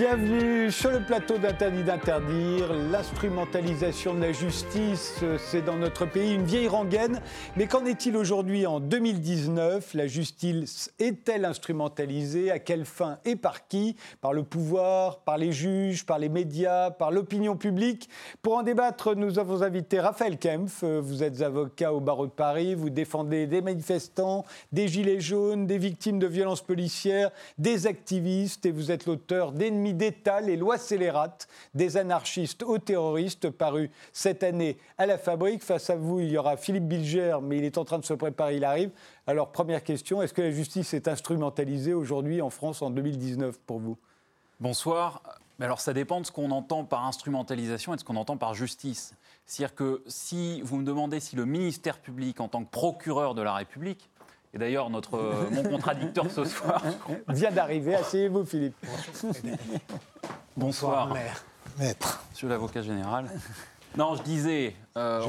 Bienvenue sur le plateau d'Interdit d'interdire. L'instrumentalisation de la justice, c'est dans notre pays une vieille rengaine. Mais qu'en est-il aujourd'hui en 2019 La justice est-elle instrumentalisée? À quelle fin et par qui? Par le pouvoir, par les juges, par les médias, par l'opinion publique? Pour en débattre, nous avons invité Raphaël Kempf. Vous êtes avocat au barreau de Paris. Vous défendez des manifestants, des gilets jaunes, des victimes de violences policières, des activistes et vous êtes l'auteur d'Ennemis d'État, les lois scélérates des anarchistes aux terroristes, paru cette année à la Fabrique. Face à vous, il y aura Philippe Bilger, mais il est en train de se préparer, il arrive. Alors, première question, est-ce que la justice est instrumentalisée aujourd'hui en France en 2019 pour vous? Bonsoir. Alors, ça dépend de ce qu'on entend par instrumentalisation et de ce qu'on entend par justice. C'est-à-dire que si vous me demandez si le ministère public, en tant que procureur de la République, et d'ailleurs, notre, euh, mon contradicteur ce soir vient d'arriver. Asseyez-vous, Philippe. Bonsoir. Maître. Monsieur l'avocat général. Non, je disais. Euh,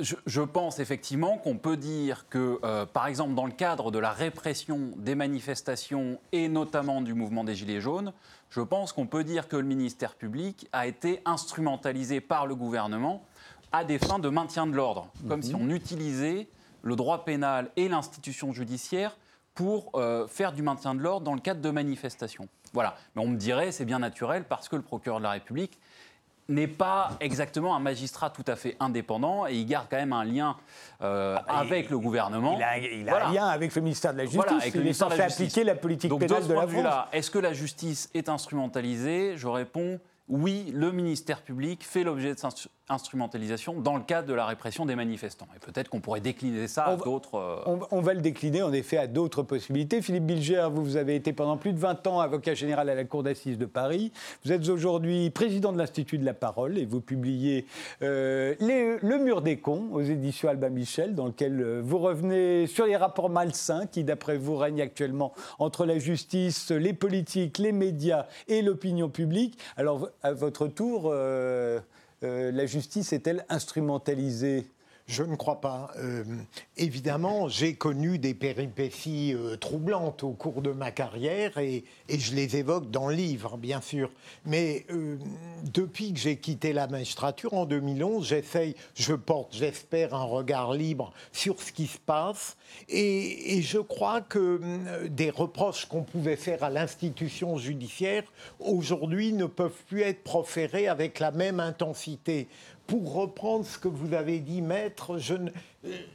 je, pense effectivement qu'on peut dire que, euh, par exemple, dans le cadre de la répression des manifestations et notamment du mouvement des Gilets jaunes, je pense qu'on peut dire que le ministère public a été instrumentalisé par le gouvernement à des fins de maintien de l'ordre, comme si mhm. on utilisait le droit pénal et l'institution judiciaire pour euh, faire du maintien de l'ordre dans le cadre de manifestations. Voilà. Mais on me dirait, c'est bien naturel parce que le procureur de la République n'est pas exactement un magistrat tout à fait indépendant et il garde quand même un lien euh, ah, avec le gouvernement. Il a, un lien avec le ministère de la Justice. Voilà, il est censé appliquer la politique pénale de, la France. Est-ce que la justice est instrumentalisée? Je réponds oui, le ministère public fait l'objet de instrumentalisation dans le cadre de la répression des manifestants. Et peut-être qu'on pourrait décliner ça à d'autres. Euh, on, va le décliner en effet à d'autres possibilités. Philippe Bilger, vous, vous avez été pendant plus de 20 ans avocat général à la Cour d'assises de Paris. Vous êtes aujourd'hui président de l'Institut de la parole et vous publiez euh, Le mur des cons aux éditions Albin Michel, dans lequel euh, vous revenez sur les rapports malsains qui, d'après vous, règnent actuellement entre la justice, les politiques, les médias et l'opinion publique. Alors, à votre tour, euh, la justice est-elle instrumentalisée? Je ne crois pas. Euh, évidemment, j'ai connu des péripéties euh, troublantes au cours de ma carrière et, je les évoque dans le livre, bien sûr. Mais depuis que j'ai quitté la magistrature en 2011, j'essaye, je porte, j'espère, un regard libre sur ce qui se passe. Et, et je crois que des reproches qu'on pouvait faire à l'institution judiciaire, aujourd'hui, ne peuvent plus être proférés avec la même intensité pour reprendre ce que vous avez dit, maître,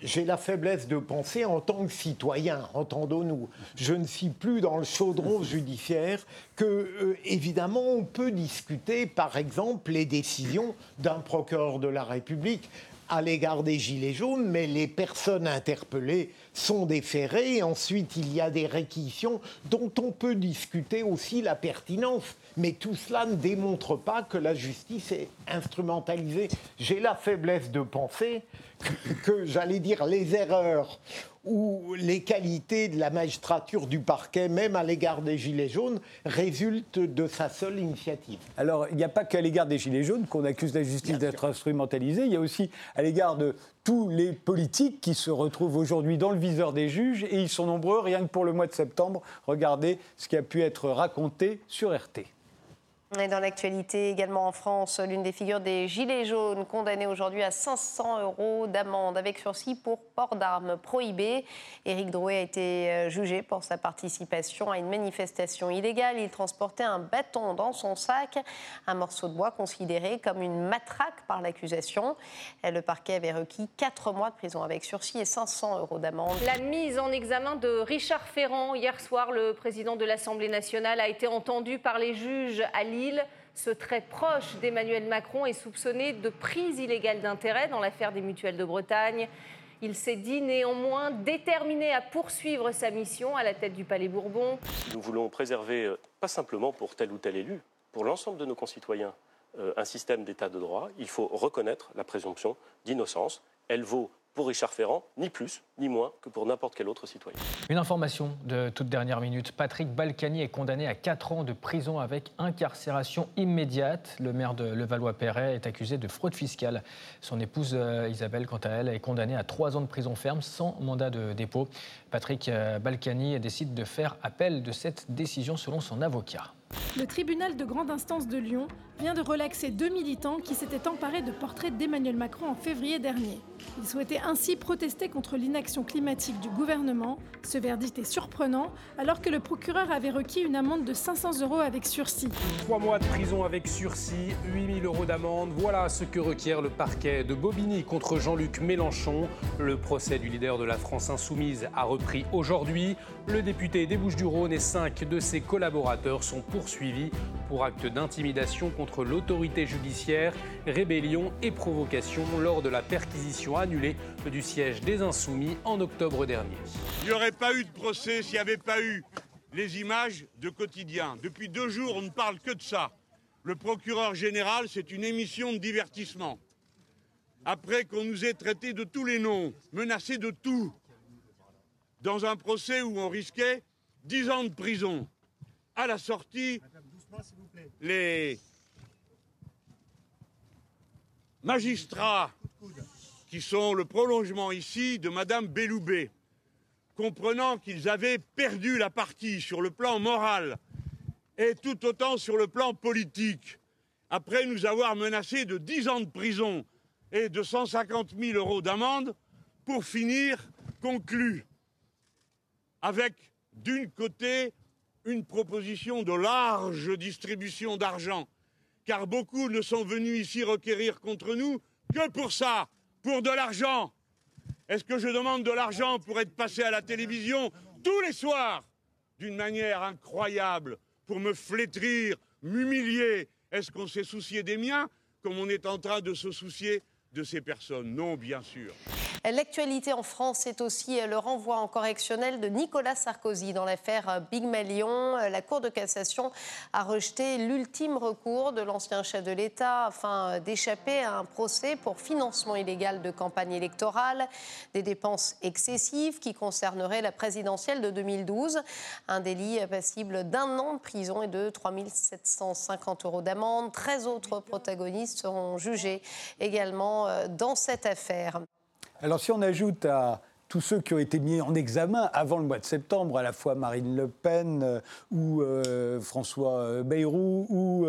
j'ai la faiblesse de penser en tant que citoyen, entendons-nous. Je ne suis plus dans le chaudron judiciaire que, euh, évidemment, on peut discuter, par exemple, les décisions d'un procureur de la République à l'égard des Gilets jaunes, mais les personnes interpellées sont déférées. ensuite, il y a des réquisitions dont on peut discuter aussi la pertinence. Mais tout cela ne démontre pas que la justice est instrumentalisée. J'ai la faiblesse de penser que, j'allais dire, les erreurs ou les qualités de la magistrature du parquet, même à l'égard des Gilets jaunes, résultent de sa seule initiative. Alors, il n'y a pas qu'à l'égard des Gilets jaunes qu'on accuse la justice d'être instrumentalisée, il y a aussi à l'égard de tous les politiques qui se retrouvent aujourd'hui dans le viseur des juges, et ils sont nombreux, rien que pour le mois de septembre. Regardez ce qui a pu être raconté sur RT. Et dans l'actualité également en France, l'une des figures des Gilets jaunes condamnée aujourd'hui à 500 euros d'amende avec sursis pour port d'armes prohibé. Éric Drouet a été euh, jugé pour sa participation à une manifestation illégale. Il transportait un bâton dans son sac, un morceau de bois considéré comme une matraque par l'accusation. Le parquet avait requis 4 mois de prison avec sursis et 500 euros d'amende. La mise en examen de Richard Ferrand hier soir, le président de l'Assemblée nationale a été entendu par les juges à Lille ce très proche d'Emmanuel Macron est soupçonné de prise illégale d'intérêt dans l'affaire des mutuelles de Bretagne. Il s'est dit néanmoins déterminé à poursuivre sa mission à la tête du Palais Bourbon. Nous voulons préserver, euh, pas simplement pour tel ou tel élu, pour l'ensemble de nos concitoyens, euh, un système d'état de droit. Il faut reconnaître la présomption d'innocence. Elle vaut pour Richard Ferrand, ni plus ni moins que pour n'importe quel autre citoyen. Une information de toute dernière minute. Patrick Balkany est condamné à 4 ans de prison avec incarcération immédiate. Le maire de Levallois-Perret est accusé de fraude fiscale. Son épouse euh, Isabelle, quant à elle, est condamnée à 3 ans de prison ferme sans mandat de dépôt. Patrick euh, Balkany décide de faire appel de cette décision selon son avocat. Le tribunal de grande instance de Lyon vient de relaxer deux militants qui s'étaient emparés de portraits d'Emmanuel Macron en février dernier. Ils souhaitaient ainsi protester contre l'inaction climatique du gouvernement. Ce verdict est surprenant alors que le procureur avait requis une amende de 500 euros avec sursis. Trois mois de prison avec sursis, 8000 euros d'amende, voilà ce que requiert le parquet de Bobigny contre Jean-Luc Mélenchon. Le procès du leader de la France insoumise a repris aujourd'hui. Le député des Bouches-du-Rhône et cinq de ses collaborateurs sont poursuivis pour acte d'intimidation contre l'autorité judiciaire, rébellion et provocation lors de la perquisition annulée du siège des Insoumis en octobre dernier. Il n'y aurait pas eu de procès s'il n'y avait pas eu les images de quotidien. Depuis deux jours, on ne parle que de ça. Le procureur général, c'est une émission de divertissement. Après qu'on nous ait traités de tous les noms, menacés de tout, dans un procès où on risquait dix ans de prison. À la sortie, les magistrats qui sont le prolongement ici de Madame Belloubet, comprenant qu'ils avaient perdu la partie sur le plan moral et tout autant sur le plan politique, après nous avoir menacés de 10 ans de prison et de 150 000 euros d'amende, pour finir conclu avec, d'une côté, une proposition de large distribution d'argent car beaucoup ne sont venus ici requérir contre nous que pour ça, pour de l'argent. Est-ce que je demande de l'argent pour être passé à la télévision tous les soirs d'une manière incroyable, pour me flétrir, m'humilier? Est-ce qu'on s'est soucié des miens comme on est en train de se soucier de ces personnes? Non, bien sûr. L'actualité en France, c'est aussi le renvoi en correctionnel de Nicolas Sarkozy dans l'affaire Big Malion. La Cour de cassation a rejeté l'ultime recours de l'ancien chef de l'État afin d'échapper à un procès pour financement illégal de campagne électorale, des dépenses excessives qui concerneraient la présidentielle de 2012, un délit passible d'un an de prison et de 3 750 euros d'amende. 13 autres protagonistes seront jugés également euh, dans cette affaire. Alors si on ajoute à tous ceux qui ont été mis en examen avant le mois de septembre, à la fois Marine Le Pen euh, ou euh, François Bayrou ou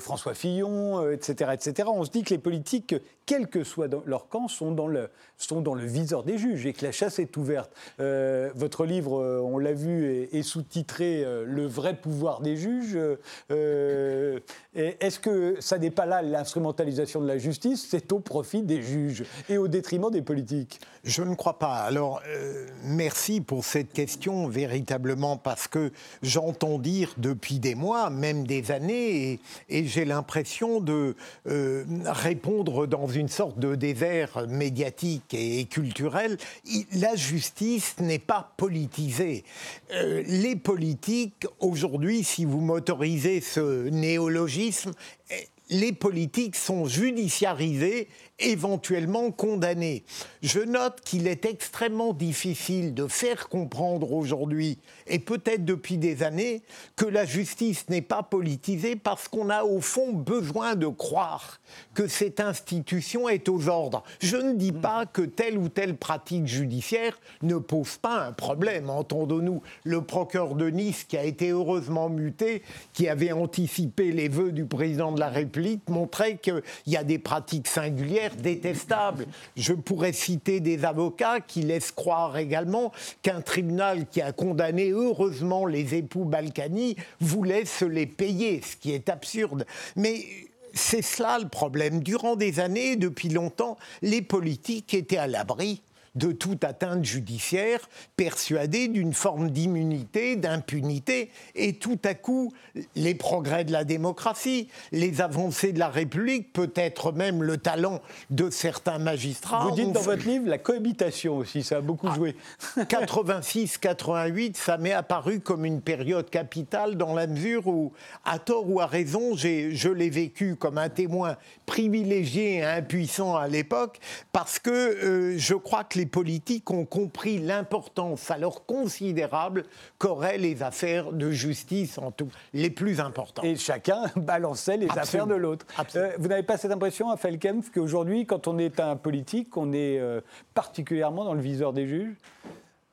François Fillon, etc., etc., on se dit que les politiques quel que soit leur camp, sont dans, le, sont dans le viseur des juges et que la chasse est ouverte. Euh, votre livre, euh, on l'a vu, est, sous-titré euh, Le vrai pouvoir des juges. Est-ce que ça n'est pas là l'instrumentalisation de la justice? C'est au profit des juges et au détriment des politiques Je ne crois pas. Alors, merci pour cette question, véritablement, parce que j'entends dire depuis des mois, même des années, et, et j'ai l'impression de répondre dans une une sorte de désert médiatique et culturel, la justice n'est pas politisée. Euh, les politiques, aujourd'hui, si vous m'autorisez ce néologisme, eh, les politiques sont judiciarisés éventuellement condamnés. Je note qu'il est extrêmement difficile de faire comprendre aujourd'hui, et peut-être depuis des années, que la justice n'est pas politisée parce qu'on a au fond besoin de croire que cette institution est aux ordres. Je ne dis pas que telle ou telle pratique judiciaire ne pose pas un problème. Entendons-nous, le procureur de Nice, qui a été heureusement muté, qui avait anticipé les vœux du président de la République, montrait qu'il y a des pratiques singulières détestable. Je pourrais citer des avocats qui laissent croire également qu'un tribunal qui a condamné heureusement les époux Balkany voulait se les payer, ce qui est absurde. Mais c'est cela le problème. Durant des années, depuis longtemps, les politiques étaient à l'abri de toute atteinte judiciaire, persuadé d'une forme d'immunité, d'impunité, et tout à coup, les progrès de la démocratie, les avancées de la République, peut-être même le talent de certains magistrats. Vous dites dans votre livre la cohabitation aussi, ça a beaucoup ah, joué. 86-88, ça m'est apparu comme une période capitale dans la mesure où, à tort ou à raison, je l'ai vécu comme un témoin privilégié et impuissant à l'époque, parce que euh, je crois que les politiques ont compris l'importance alors considérable qu'auraient les affaires de justice, en tout, les plus importantes. Et chacun balançait les affaires de l'autre. Euh, vous n'avez pas cette impression, à Felkempf, qu'aujourd'hui, quand on est un politique, on est euh, particulièrement dans le viseur des juges?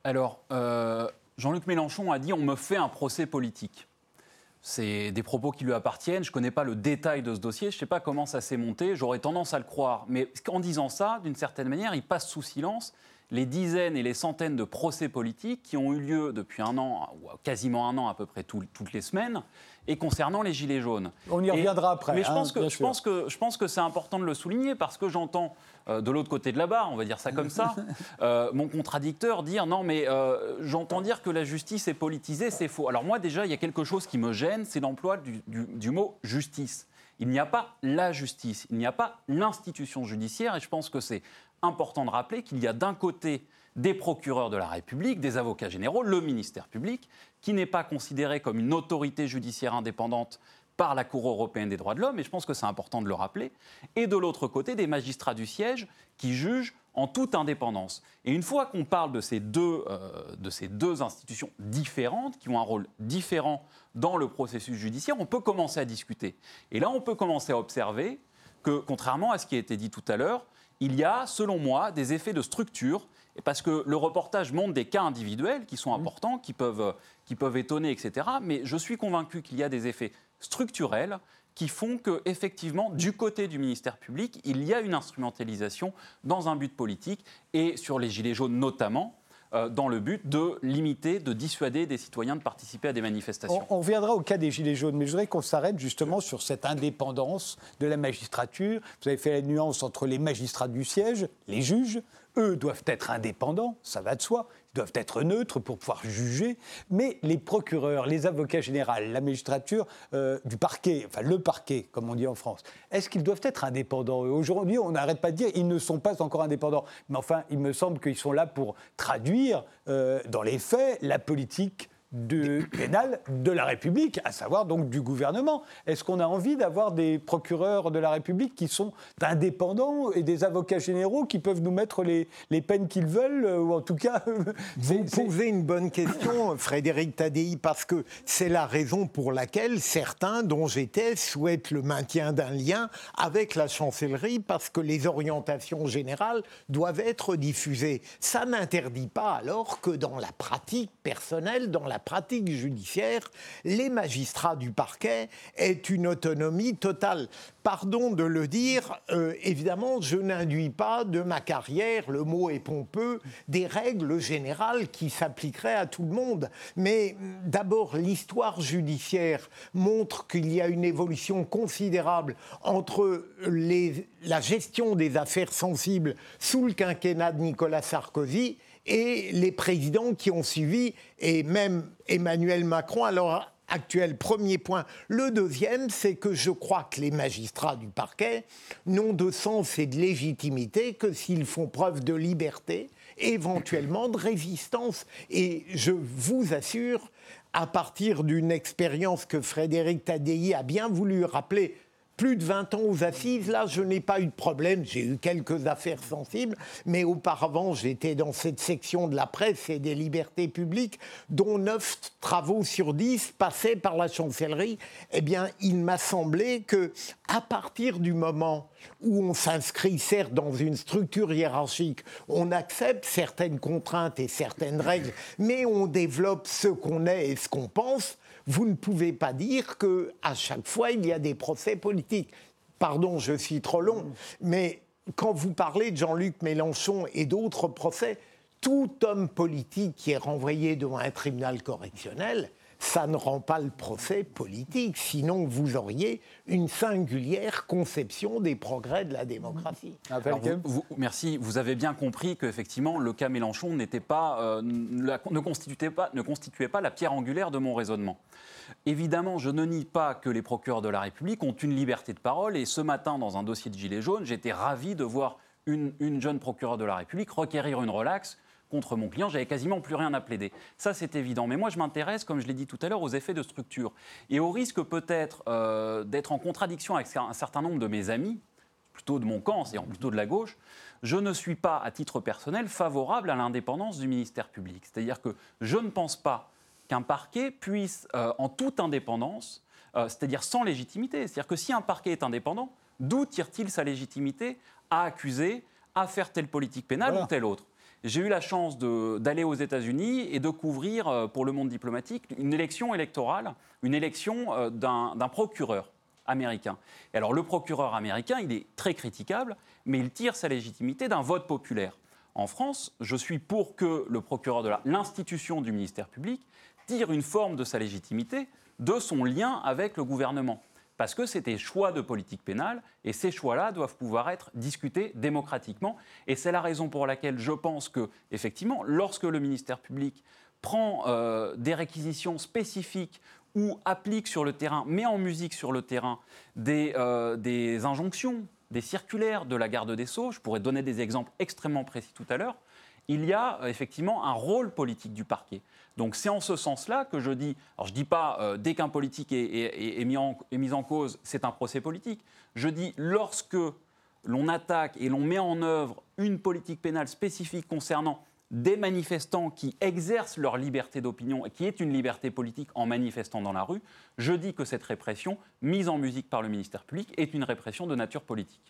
Alors, euh, Jean-Luc Mélenchon a dit on me fait un procès politique. C'est des propos qui lui appartiennent. Je ne connais pas le détail de ce dossier. Je ne sais pas comment ça s'est monté. J'aurais tendance à le croire. Mais en disant ça, d'une certaine manière, il passe sous silence les dizaines et les centaines de procès politiques qui ont eu lieu depuis un an, ou quasiment un an à peu près toutes les semaines, et concernant les Gilets jaunes. On y reviendra après. Mais je, hein, pense que, je, pense que, je pense que c'est important de le souligner parce que j'entends euh, de l'autre côté de la barre, on va dire ça comme ça, euh, mon contradicteur dire non mais euh, j'entends dire que la justice est politisée, c'est faux. Alors moi déjà, il y a quelque chose qui me gêne, c'est l'emploi du, du- du mot justice. Il n'y a pas la justice, il n'y a pas l'institution judiciaire et je pense que c'est important de rappeler qu'il y a d'un côté des procureurs de la République, des avocats généraux, le ministère public, qui n'est pas considéré comme une autorité judiciaire indépendante par la Cour européenne des droits de l'homme, et je pense que c'est important de le rappeler, et de l'autre côté des magistrats du siège qui jugent en toute indépendance. Et une fois qu'on parle de ces, deux, euh, de ces deux institutions différentes, qui ont un rôle différent dans le processus judiciaire, on peut commencer à discuter. Et là, on peut commencer à observer que, contrairement à ce qui a été dit tout à l'heure, il y a, selon moi, des effets de structure, parce que le reportage montre des cas individuels qui sont importants, qui peuvent, qui peuvent étonner, etc. Mais je suis convaincu qu'il y a des effets structurels qui font que, effectivement, du côté du ministère public, il y a une instrumentalisation dans un but politique, et sur les Gilets jaunes notamment, euh, dans le but de limiter, de dissuader des citoyens de participer à des manifestations. On, on reviendra au cas des Gilets jaunes, mais je voudrais qu'on s'arrête justement sur cette indépendance de la magistrature. Vous avez fait la nuance entre les magistrats du siège, les juges. Eux doivent être indépendants, ça va de soi. Doivent être neutres pour pouvoir juger. Mais les procureurs, les avocats généraux, la magistrature euh, du parquet, enfin le parquet, comme on dit en France, est-ce qu'ils doivent être indépendants? Aujourd'hui, on n'arrête pas de dire ils ne sont pas encore indépendants. Mais enfin, il me semble qu'ils sont là pour traduire euh, dans les faits la politique de pénale de la République, à savoir donc du gouvernement. Est-ce qu'on a envie d'avoir des procureurs de la République qui sont indépendants et des avocats généraux qui peuvent nous mettre les, les peines qu'ils veulent, euh, ou en tout cas... Vous posez une bonne question, Frédéric Tadei, parce que c'est la raison pour laquelle certains, dont j'étais, souhaitent le maintien d'un lien avec la chancellerie, parce que les orientations générales doivent être diffusées. Ça n'interdit pas alors que dans la pratique personnelle, dans la pratique judiciaire, les magistrats du parquet aient une autonomie totale. Pardon de le dire, euh, évidemment, je n'induis pas de ma carrière, le mot est pompeux, des règles générales qui s'appliqueraient à tout le monde. Mais hum, d'abord, l'histoire judiciaire montre qu'il y a une évolution considérable entre la gestion des affaires sensibles sous le quinquennat de Nicolas Sarkozy et les présidents qui ont suivi, et même Emmanuel Macron, alors actuel. Premier point. Le deuxième, c'est que je crois que les magistrats du parquet n'ont de sens et de légitimité que s'ils font preuve de liberté, éventuellement de résistance. Et je vous assure, à partir d'une expérience que Frédéric Tadei a bien voulu rappeler, plus de 20 ans aux assises, là, je n'ai pas eu de problème. J'ai eu quelques affaires sensibles, mais auparavant, j'étais dans cette section de la presse et des libertés publiques, dont 9 travaux sur 10 passaient par la chancellerie. Eh bien, il m'a semblé que, à partir du moment où on s'inscrit certes dans une structure hiérarchique, on accepte certaines contraintes et certaines règles, mais on développe ce qu'on est et ce qu'on pense, vous ne pouvez pas dire que à chaque fois il y a des procès politiques. Pardon, je suis trop long, mais quand vous parlez de Jean-Luc Mélenchon et d'autres procès, tout homme politique qui est renvoyé devant un tribunal correctionnel, ça ne rend pas le procès politique, sinon vous auriez une singulière conception des progrès de la démocratie. Alors, vous- vous- merci. Vous avez bien compris qu'effectivement, le cas Mélenchon n'était pas, euh, la- ne, constituait pas, ne constituait pas la pierre angulaire de mon raisonnement. Évidemment, je ne nie pas que les procureurs de la République ont une liberté de parole. Et ce matin, dans un dossier de Gilets jaunes, j'étais ravi de voir une, une jeune procureure de la République requérir une relaxe contre mon client. J'avais quasiment plus rien à plaider. Ça, c'est évident. Mais moi, je m'intéresse, comme je l'ai dit tout à l'heure, aux effets de structure. Et au risque peut-être euh, d'être en contradiction avec un certain nombre de mes amis, plutôt de mon camp, c'est-à-dire plutôt de la gauche, je ne suis pas, à titre personnel, favorable à l'indépendance du ministère public. C'est-à-dire que je ne pense pas qu'un parquet puisse, euh, en toute indépendance, euh, c'est-à-dire sans légitimité, c'est-à-dire que si un parquet est indépendant, d'où tire-t-il sa légitimité à accuser, à faire telle politique pénale Voilà. ou telle autre? J'ai eu la chance d'aller aux États-Unis et de couvrir euh, pour le monde diplomatique une élection électorale, une élection euh, d'un procureur américain. Alors le procureur américain, il est très critiquable, mais il tire sa légitimité d'un vote populaire. En France, je suis pour que le procureur de l'institution du ministère public tire une forme de sa légitimité de son lien avec le gouvernement parce que c'est des choix de politique pénale et ces choix-là doivent pouvoir être discutés démocratiquement. Et c'est la raison pour laquelle je pense que, effectivement, lorsque le ministère public prend euh, des réquisitions spécifiques ou applique sur le terrain, met en musique sur le terrain des, euh, des injonctions, des circulaires de la garde des Sceaux, je pourrais donner des exemples extrêmement précis tout à l'heure, il y a euh, effectivement un rôle politique du parquet. Donc c'est en ce sens-là que je dis, alors je ne dis pas euh, dès qu'un politique est, mis en, mis en cause, c'est un procès politique. Je dis lorsque l'on attaque et l'on met en œuvre une politique pénale spécifique concernant des manifestants qui exercent leur liberté d'opinion et qui est une liberté politique en manifestant dans la rue, je dis que cette répression, mise en musique par le ministère public, est une répression de nature politique.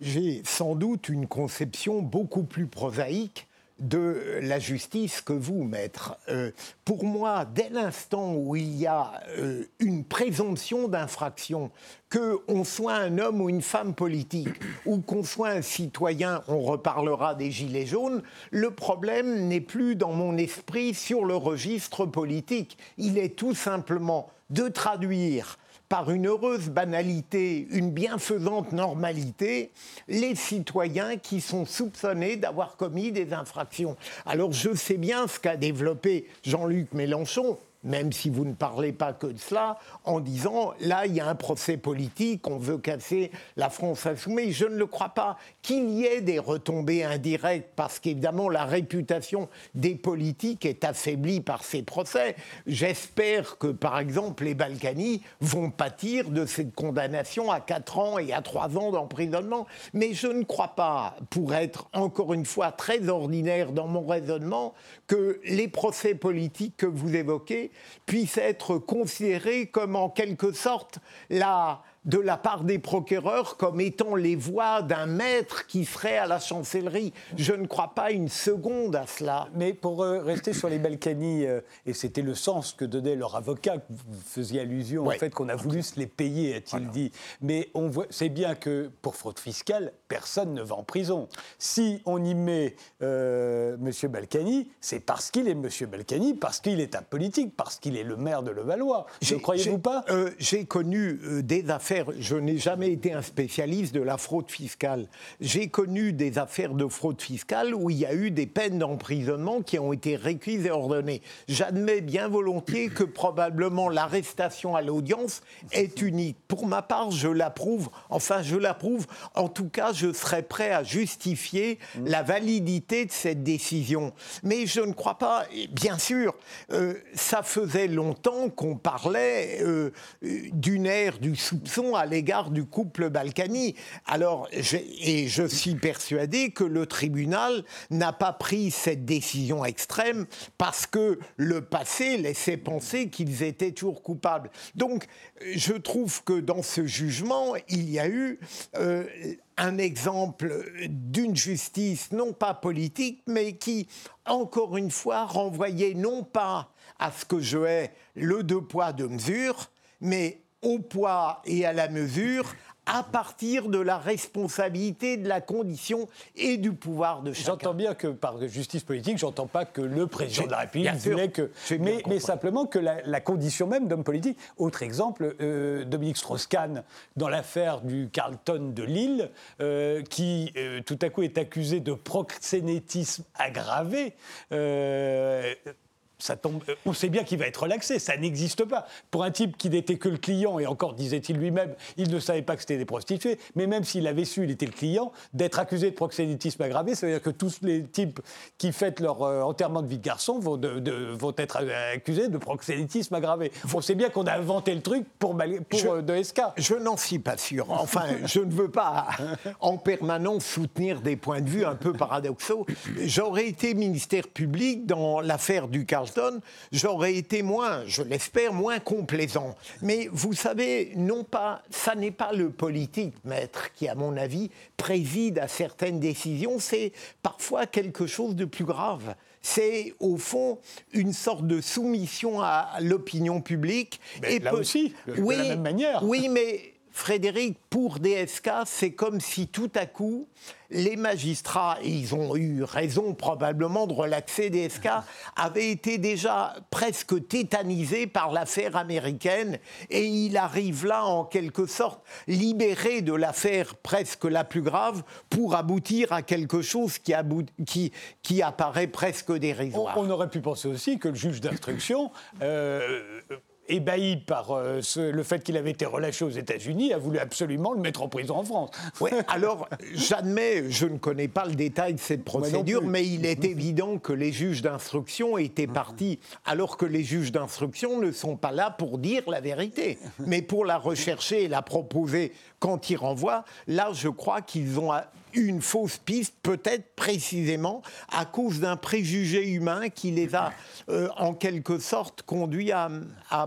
J'ai sans doute une conception beaucoup plus prosaïque de la justice que vous, maître. Euh, pour moi, dès l'instant où il y a euh, une présomption d'infraction, qu'on soit un homme ou une femme politique, ou qu'on soit un citoyen, on reparlera des Gilets jaunes, le problème n'est plus dans mon esprit sur le registre politique. Il est tout simplement de traduire par une heureuse banalité, une bienfaisante normalité, les citoyens qui sont soupçonnés d'avoir commis des infractions. Alors je sais bien ce qu'a développé Jean-Luc Mélenchon, même si vous ne parlez pas que de cela, en disant là, il y a un procès politique, on veut casser la France insoumise. Je ne le crois pas. Qu'il y ait des retombées indirectes, parce qu'évidemment, la réputation des politiques est affaiblie par ces procès. J'espère que, par exemple, les Balkany vont pâtir de cette condamnation à 4 ans et à 3 ans d'emprisonnement. Mais je ne crois pas, pour être encore une fois très ordinaire dans mon raisonnement, que les procès politiques que vous évoquez puissent être considérés comme en quelque sorte la, de la part des procureurs comme étant les voix d'un maître qui serait à la chancellerie. Je ne crois pas une seconde à cela. Mais pour euh, rester sur les Balkany, euh, et c'était le sens que donnait leur avocat, vous faisiez allusion au fait qu'on a voulu se les payer, a-t-il dit. Mais on voit, c'est bien que pour fraude fiscale, personne ne va en prison. Si on y met euh, M. Balkany, c'est parce qu'il est M. Balkany, parce qu'il est un politique, parce qu'il est le maire de Levallois. Ne croyez-vous pas? J'ai connu des affaires je n'ai jamais été un spécialiste de la fraude fiscale. J'ai connu des affaires de fraude fiscale où il y a eu des peines d'emprisonnement qui ont été réquises et ordonnées. J'admets bien volontiers que probablement l'arrestation à l'audience est unique. Pour ma part, je l'approuve. Enfin, je l'approuve. En tout cas, je serais prêt à justifier la validité de cette décision. Mais je ne crois pas, bien sûr, euh, ça faisait longtemps qu'on parlait euh, d'une ère du soupçon à l'égard du couple Balkany. Alors, et je suis persuadé que le tribunal n'a pas pris cette décision extrême parce que le passé laissait penser qu'ils étaient toujours coupables. Donc, je trouve que dans ce jugement, il y a eu euh, un exemple d'une justice non pas politique, mais qui, encore une fois, renvoyait non pas à ce que je hais le deux poids, deux mesures, mais au poids et à la mesure à partir de la responsabilité de la condition et du pouvoir de chacun. J'entends bien que par justice politique, j'entends pas que le président de la République voulait que, mais, mais, simplement que la, condition même d'homme politique. Autre exemple, euh, Dominique Strauss-Kahn dans l'affaire du Carlton de Lille, euh, qui euh, tout à coup est accusé de proxénétisme aggravé tombe, euh, on sait bien qu'il va être relaxé, ça n'existe pas. Pour un type qui n'était que le client, et encore disait-il lui-même, il ne savait pas que c'était des prostituées, mais même s'il avait su, il était le client, d'être accusé de proxénétisme aggravé, ça veut dire que tous les types qui fêtent leur euh, enterrement de vie de garçon vont, vont être accusés de proxénétisme aggravé. On sait bien qu'on a inventé le truc pour, pour je, euh, de SK. Je n'en suis pas sûr. Enfin, je ne veux pas en permanence soutenir des points de vue un peu paradoxaux. J'aurais été ministère public dans l'affaire du Carl j'aurais été moins, je l'espère, moins complaisant. Mais vous savez, non pas, ça n'est pas le politique, maître, qui, à mon avis, préside à certaines décisions, c'est parfois quelque chose de plus grave c'est au fond une sorte de soumission à l'opinion publique. Mais et là aussi, oui, de la même manière. Oui, mais Frédéric, pour DSK, c'est comme si tout à coup, les magistrats, et ils ont eu raison probablement de relaxer DSK, avaient été déjà presque tétanisés par l'affaire américaine, et il arrive là, en quelque sorte, libéré de l'affaire presque la plus grave, pour aboutir à quelque chose qui, qui, qui apparaît presque dérisoire. On, aurait pu penser aussi que le juge d'instruction... Euh, ébahi par euh, le fait qu'il avait été relâché aux États-Unis, a voulu absolument le mettre en prison en France. Oui, alors j'admets, je ne connais pas le détail de cette procédure, mais il est évident que les juges d'instruction étaient partis, alors que les juges d'instruction ne sont pas là pour dire la vérité, mais pour la rechercher et la proposer quand ils renvoient. Là, je crois qu'ils ont une fausse piste, peut-être précisément à cause d'un préjugé humain qui les a euh, en quelque sorte conduits à,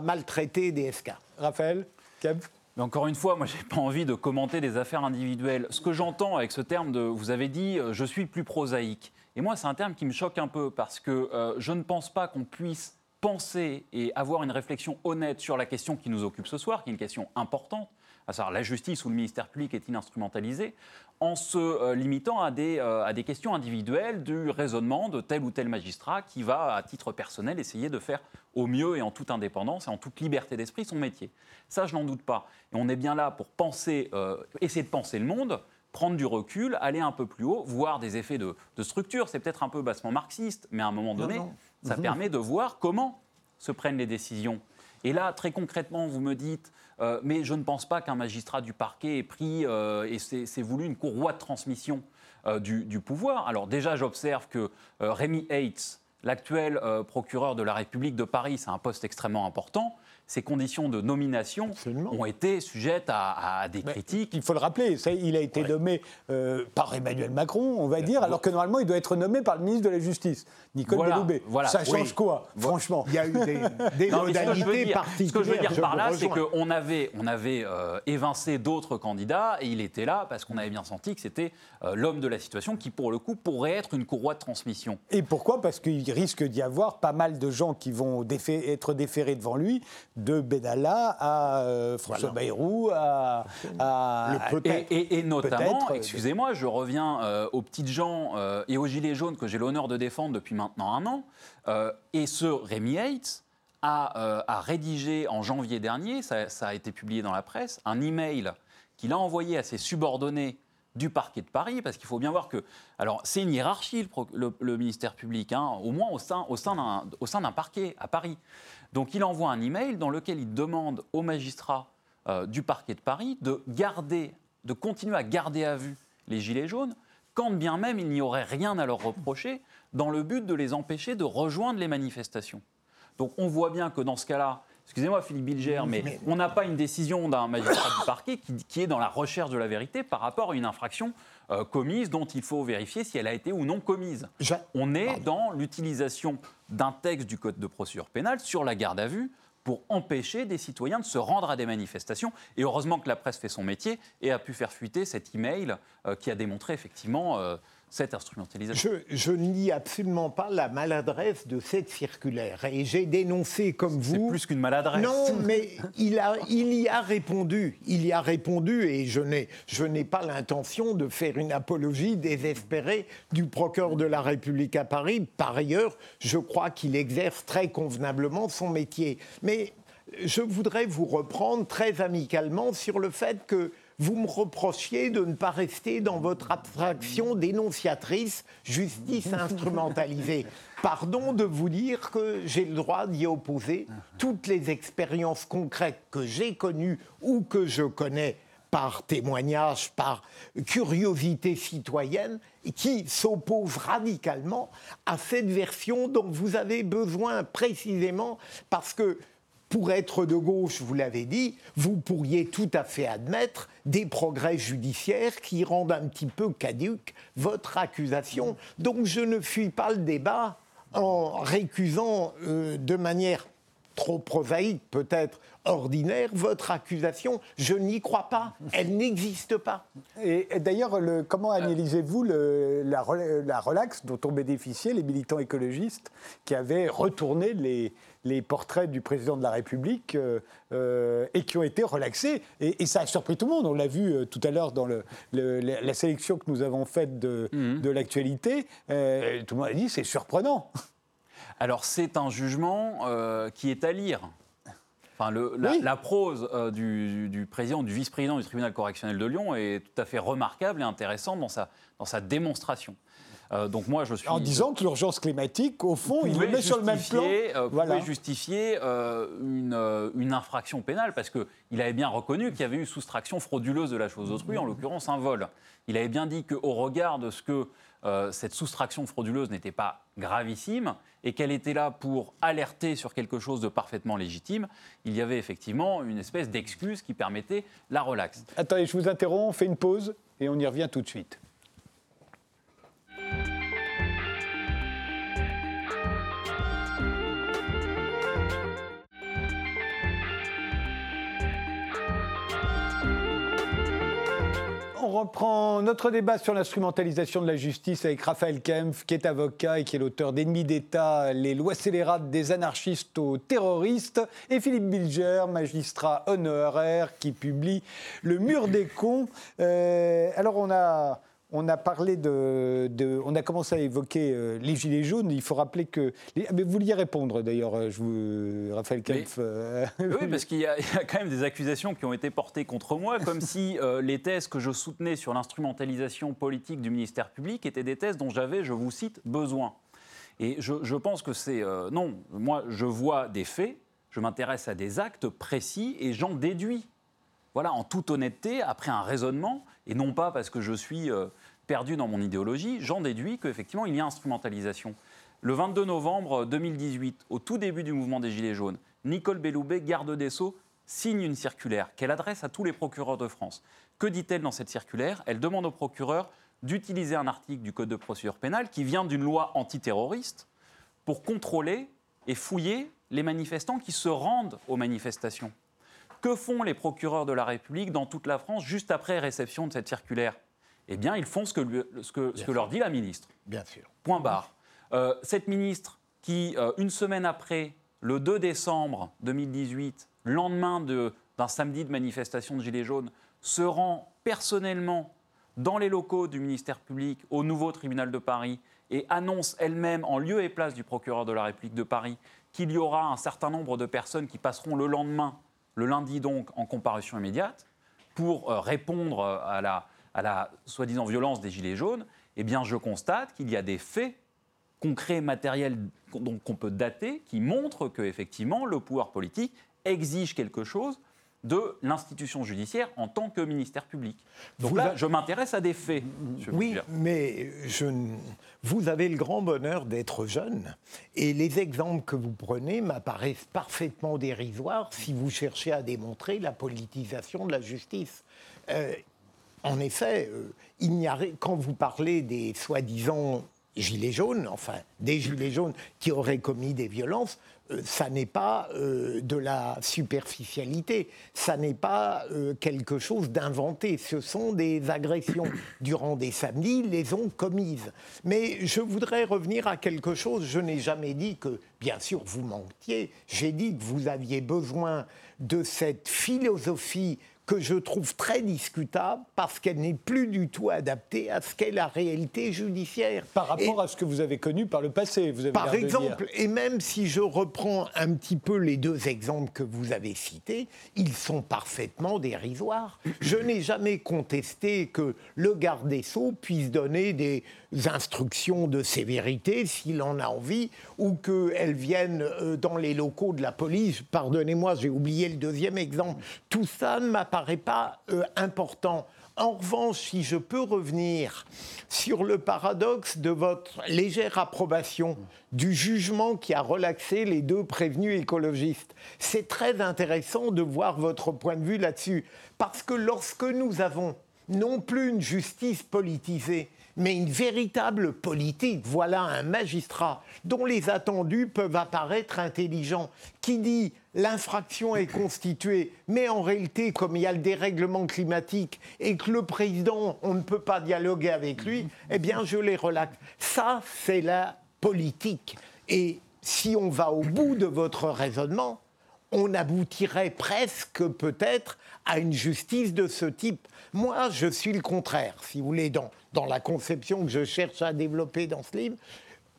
maltraiter des SK. Raphaël, Kev? Mais encore une fois, moi, j'ai pas envie de commenter des affaires individuelles. Ce que j'entends avec ce terme de, vous avez dit, euh, je suis plus prosaïque. Et moi, c'est un terme qui me choque un peu parce que euh, je ne pense pas qu'on puisse penser et avoir une réflexion honnête sur la question qui nous occupe ce soir, qui est une question importante, à savoir la justice ou le ministère public est-il instrumentalisé, en se euh, limitant à des, euh, à des questions individuelles du raisonnement de tel ou tel magistrat qui va, à titre personnel, essayer de faire au mieux et en toute indépendance et en toute liberté d'esprit son métier. Ça, je n'en doute pas. Et on est bien là pour penser, euh, essayer de penser le monde, prendre du recul, aller un peu plus haut, voir des effets de, structure. C'est peut-être un peu bassement marxiste, mais à un moment donné, ça permet de voir comment se prennent les décisions. Et là, très concrètement, vous me dites, euh, mais je ne pense pas qu'un magistrat du parquet ait pris euh, et c'est voulu une courroie de transmission euh, du, pouvoir. Alors déjà, j'observe que Rémi Hates, l'actuel procureur de la République de Paris, c'est un poste extrêmement important ces conditions de nomination ont été sujettes à, des critiques. Il faut le rappeler, il a été nommé euh, par Emmanuel Macron, on va dire, alors que normalement il doit être nommé par le ministre de la Justice, Nicole Belloubet. Ça change quoi, franchement Il y a eu des, modalités particulières. Ce que je veux dire par là, c'est qu'on avait, on avait euh, évincé d'autres candidats et il était là parce qu'on avait bien senti que c'était euh, l'homme de la situation qui, pour le coup, pourrait être une courroie de transmission. Et pourquoi? Parce qu'il risque d'y avoir pas mal de gens qui vont être déférés devant lui de Benalla à euh, François Bayrou, à, et, notamment, excusez-moi, je reviens euh, aux petites gens euh, et aux gilets jaunes que j'ai l'honneur de défendre depuis maintenant un an. et ce Rémi Hates a, a, rédigé en janvier dernier, ça, ça, a été publié dans la presse, un email qu'il a envoyé à ses subordonnés du parquet de Paris, parce qu'il faut bien voir que, alors c'est une hiérarchie le, ministère public, hein, au moins au sein, au sein d'un parquet à Paris. Donc il envoie un email dans lequel il demande aux magistrats euh, du parquet de Paris de garder, de continuer à garder à vue les gilets jaunes, quand bien même il n'y aurait rien à leur reprocher, dans le but de les empêcher de rejoindre les manifestations. Donc on voit bien que dans ce cas-là, excusez-moi Philippe Bilger, mais, on n'a pas une décision d'un magistrat du parquet qui, est dans la recherche de la vérité par rapport à une infraction euh, commise dont il faut vérifier si elle a été ou non commise. On est dans l'utilisation d'un texte du Code de procédure pénale sur la garde à vue pour empêcher des citoyens de se rendre à des manifestations. Et heureusement que la presse fait son métier et a pu faire fuiter cet email euh, qui a démontré effectivement euh, cette instrumentalisation. Je, je nie absolument pas la maladresse de cette circulaire. Et j'ai dénoncé comme vous. C'est plus qu'une maladresse. Non, mais il, a, il y a répondu. Il y a répondu et je n'ai, je n'ai pas l'intention de faire une apologie désespérée du procureur de la République à Paris. Par ailleurs, je crois qu'il exerce très convenablement son métier. Mais je voudrais vous reprendre très amicalement sur le fait que vous me reprochiez de ne pas rester dans votre abstraction dénonciatrice, justice instrumentalisée. Pardon de vous dire que j'ai le droit d'y opposer toutes les expériences concrètes que j'ai connues ou que je connais par témoignage, par curiosité citoyenne, qui s'opposent radicalement à cette version dont vous avez besoin précisément parce que pour être de gauche, vous l'avez dit, vous pourriez tout à fait admettre des progrès judiciaires qui rendent un petit peu caduque votre accusation. Donc je ne fuis pas le débat en récusant euh, de manière trop prosaïque, peut-être ordinaire, votre accusation, je n'y crois pas. Elle n'existe pas. Et, d'ailleurs, comment analysez-vous la, la, relaxe dont ont bénéficié les militants écologistes qui avaient retourné les, les portraits du président de la République euh, euh, et qui ont été relaxés. Et, ça a surpris tout le monde. On l'a vu euh, tout à l'heure dans le, la sélection que nous avons faite de, mhm. de l'actualité. tout le monde a dit c'est surprenant. Alors c'est un jugement qui est à lire. Enfin, le, la, prose du, du, président, du vice-président du tribunal correctionnel de Lyon est tout à fait remarquable et intéressante dans sa, dans sa démonstration. Euh, donc moi, je suis en disant que l'urgence climatique, au fond, il le met sur le même plan. Euh, voilà. justifier euh, une, une, infraction pénale parce que il avait bien reconnu qu'il y avait eu soustraction frauduleuse de la chose d'autrui, en l'occurrence un vol. Il avait bien dit qu'au regard de ce que cette soustraction frauduleuse n'était pas gravissime et qu'elle était là pour alerter sur quelque chose de parfaitement légitime, il y avait effectivement une espèce d'excuse qui permettait la relaxe. Attendez, je vous interromps, on fait une pause et on y revient tout de suite. Reprend notre débat sur l'instrumentalisation de la justice avec Raphaël Kempf, qui est avocat et qui est l'auteur d'Ennemis d'État, les lois scélérates des anarchistes aux terroristes, et Philippe Bilger, magistrat honoraire, qui publie Le mur des cons. Euh, alors on a on a parlé de, on a commencé à évoquer euh, les gilets jaunes. Il faut rappeler que, ah, mais vous vouliez répondre d'ailleurs, euh, je vous, Raphaël Kempf. Euh, oui, parce qu'il y, a quand même des accusations qui ont été portées contre moi, comme si les thèses que je soutenais sur l'instrumentalisation politique du ministère public étaient des thèses dont j'avais, je vous cite, besoin. Et je, je pense que c'est non. Moi, je vois des faits, je m'intéresse à des actes précis et j'en déduis. Voilà, en toute honnêteté, après un raisonnement et non pas parce que je suis euh, perdu dans mon idéologie, j'en déduis qu'effectivement, il y a instrumentalisation. Le 22 novembre 2018, au tout début du mouvement des Gilets jaunes, Nicole Belloubet, garde des Sceaux, signe une circulaire qu'elle adresse à tous les procureurs de France. Que dit-elle dans cette circulaire? Elle demande aux procureurs d'utiliser un article du Code de procédure pénale qui vient d'une loi antiterroriste pour contrôler et fouiller les manifestants qui se rendent aux manifestations. Que font les procureurs de la République dans toute la France juste après réception de cette circulaire? Eh bien, ils font ce que, ce que, leur dit la ministre. Bien sûr. Point barre. Euh, cette ministre qui, euh, une semaine après, le 2 décembre 2018, lendemain d'un samedi de manifestation de Gilets jaunes, se rend personnellement dans les locaux du ministère public au nouveau tribunal de Paris et annonce elle-même, en lieu et place du procureur de la République de Paris, qu'il y aura un certain nombre de personnes qui passeront le lendemain le lundi donc en comparution immédiate, pour euh, répondre euh, à la, soi-disant violence des Gilets jaunes, eh bien je constate qu'il y a des faits concrets, matériels qu'on peut dater, qui montrent qu'effectivement le pouvoir politique exige quelque chose de l'institution judiciaire en tant que ministère public. Donc là, je m'intéresse à des faits. Oui, mais je, vous avez le grand bonheur d'être jeune, et les exemples que vous prenez m'apparaissent parfaitement dérisoires si vous cherchez à démontrer la politisation de la justice. Euh, en effet, euh, il n'y a, quand vous parlez des soi-disant gilets jaunes, enfin des gilets jaunes qui auraient commis des violences, ça n'est pas euh, de la superficialité, ça n'est pas euh, quelque chose d'inventé, ce sont des agressions. Durant des samedis, ils les ont commises. Mais je voudrais revenir à quelque chose, je n'ai jamais dit que, bien sûr, vous mentiez, j'ai dit que vous aviez besoin de cette philosophie que je trouve très discutable parce qu'elle n'est plus du tout adaptée à ce qu'est la réalité judiciaire. Par rapport à ce que vous avez connu par le passé, vous avez Par exemple, et même si je reprends un petit peu les deux exemples que vous avez cités, ils sont parfaitement dérisoires. Je n'ai jamais contesté que le garde des Sceaux puisse donner des instructions de sévérité s'il en a envie, ou qu'elles viennent euh, dans les locaux de la police. Pardonnez-moi, j'ai oublié le deuxième exemple. Tout ça ne m'apparaît pas euh, important. En revanche, si je peux revenir sur le paradoxe de votre légère approbation du jugement qui a relaxé les deux prévenus écologistes, c'est très intéressant de voir votre point de vue là-dessus. Parce que lorsque nous avons non plus une justice politisée, mais une véritable politique. Voilà un magistrat dont les attendus peuvent apparaître intelligents, qui dit l'infraction est constituée, mais en réalité, comme il y a le dérèglement climatique et que le président, on ne peut pas dialoguer avec lui, eh bien, je les relaxe. Ça, c'est la politique. Et si on va au bout de votre raisonnement, on aboutirait presque peut-être à une justice de ce type. Moi, je suis le contraire, si vous voulez, dans, dans la conception que je cherche à développer dans ce livre.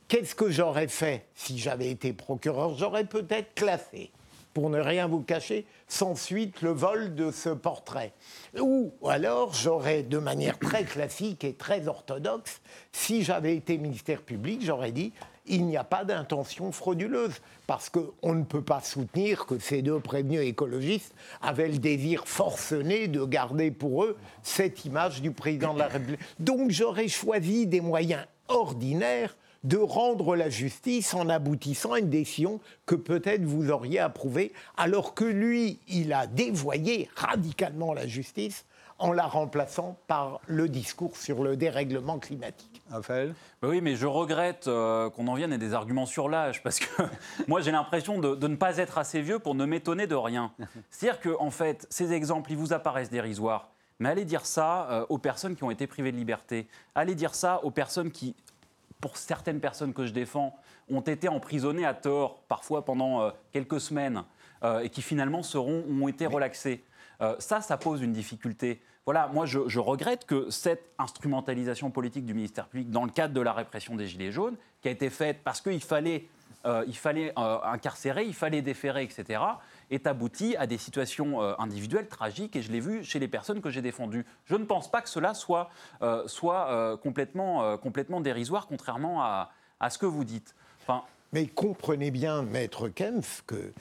Qu'est-ce que j'aurais fait si j'avais été procureur? J'aurais peut-être classé, pour ne rien vous cacher, sans suite le vol de ce portrait. Ou alors j'aurais, de manière très classique et très orthodoxe, si j'avais été ministère public, j'aurais dit il n'y a pas d'intention frauduleuse, parce qu'on ne peut pas soutenir que ces deux prévenus écologistes avaient le désir forcené de garder pour eux cette image du président de la République. Donc j'aurais choisi des moyens ordinaires de rendre la justice en aboutissant à une décision que peut-être vous auriez approuvée, alors que lui, il a dévoyé radicalement la justice en la remplaçant par le discours sur le dérèglement climatique. Raphaël bah Oui, mais je regrette euh, qu'on en vienne à des arguments sur l'âge, parce que moi j'ai l'impression de, de, ne pas être assez vieux pour ne m'étonner de rien. C'est-à-dire que, en fait, ces exemples, ils vous apparaissent dérisoires. Mais allez dire ça euh, aux personnes qui ont été privées de liberté. Allez dire ça aux personnes qui, pour certaines personnes que je défends, ont été emprisonnées à tort, parfois pendant euh, quelques semaines, et qui finalement seront, ont été relaxées. Ça, ça pose une difficulté. Voilà, moi, je, regrette que cette instrumentalisation politique du ministère public dans le cadre de la répression des Gilets jaunes, qui a été faite parce qu'il fallait, euh, il fallait euh, incarcérer, il fallait déférer, etc., est abouti à des situations euh, individuelles tragiques, et je l'ai vu chez les personnes que j'ai défendues. Je ne pense pas que cela soit, soit complètement, complètement dérisoire, contrairement à, à, ce que vous dites. Enfin, Mais comprenez bien, maître Kempf, que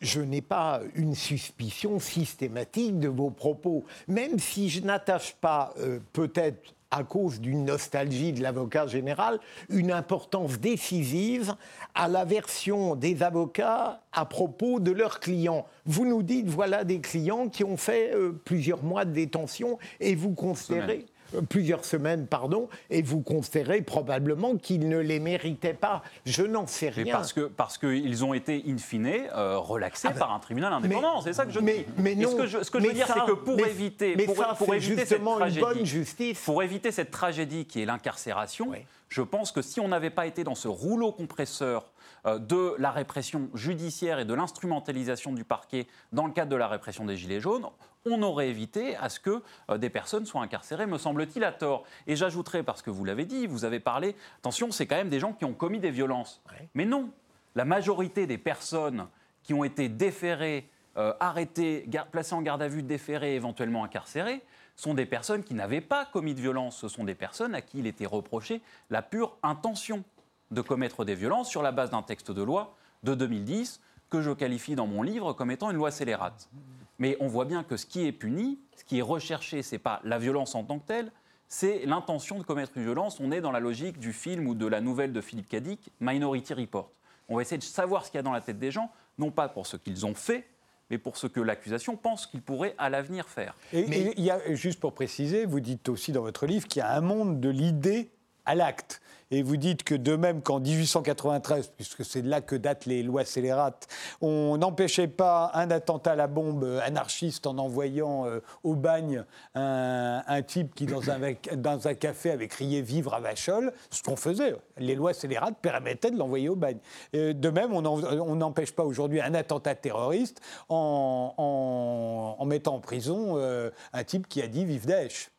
je n'ai pas une suspicion systématique de vos propos, même si je n'attache pas euh, peut-être à cause d'une nostalgie de l'avocat général, une importance décisive à la version des avocats à propos de leurs clients. Vous nous dites, voilà des clients qui ont fait euh, plusieurs mois de détention et vous considérez plusieurs semaines, pardon, et vous considérez probablement qu'ils ne les méritaient pas. Je n'en sais rien. Mais parce que parce qu'ils ont été in fine euh, relaxés ah ben, par un tribunal indépendant. C'est ça que je mais, dis. Mais non, ce que je, ce que je veux dire, c'est que pour mais, éviter, mais pour, ça, pour éviter justement cette tragédie, une bonne justice. pour éviter cette tragédie qui est l'incarcération, oui. je pense que si on n'avait pas été dans ce rouleau compresseur euh, de la répression judiciaire et de l'instrumentalisation du parquet dans le cadre de la répression des Gilets jaunes, on aurait évité à ce que euh, des personnes soient incarcérées, me semble-t-il, à tort. Et j'ajouterais, parce que vous l'avez dit, vous avez parlé, attention, c'est quand même des gens qui ont commis des violences. Ouais. Mais non, la majorité des personnes qui ont été déférées, euh, arrêtées, placées en garde à vue, déférées, éventuellement incarcérées, sont des personnes qui n'avaient pas commis de violence. Ce sont des personnes à qui il était reproché la pure intention de commettre des violences sur la base d'un texte de loi de 2010 que je qualifie dans mon livre comme étant une loi scélérate. Mais on voit bien que ce qui est puni, ce qui est recherché, ce n'est pas la violence en tant que telle, c'est l'intention de commettre une violence. On est dans la logique du film ou de la nouvelle de Philippe Cadic, Minority Report. On va essayer de savoir ce qu'il y a dans la tête des gens, non pas pour ce qu'ils ont fait, mais pour ce que l'accusation pense qu'ils pourraient à l'avenir faire. Et, mais... et il y a, juste pour préciser, vous dites aussi dans votre livre qu'il y a un monde de l'idée à l'acte. Et vous dites que de même qu'en 1893, puisque c'est de là que datent les lois scélérates, on n'empêchait pas un attentat à la bombe anarchiste en envoyant euh, au bagne un, type qui, dans un, café, avait crié Vivre à Vachol, ce qu'on faisait. Les lois scélérates permettaient de l'envoyer au bagne. De même, on n'empêche pas aujourd'hui un attentat terroriste en, mettant en prison euh, un type qui a dit Vive Daesh.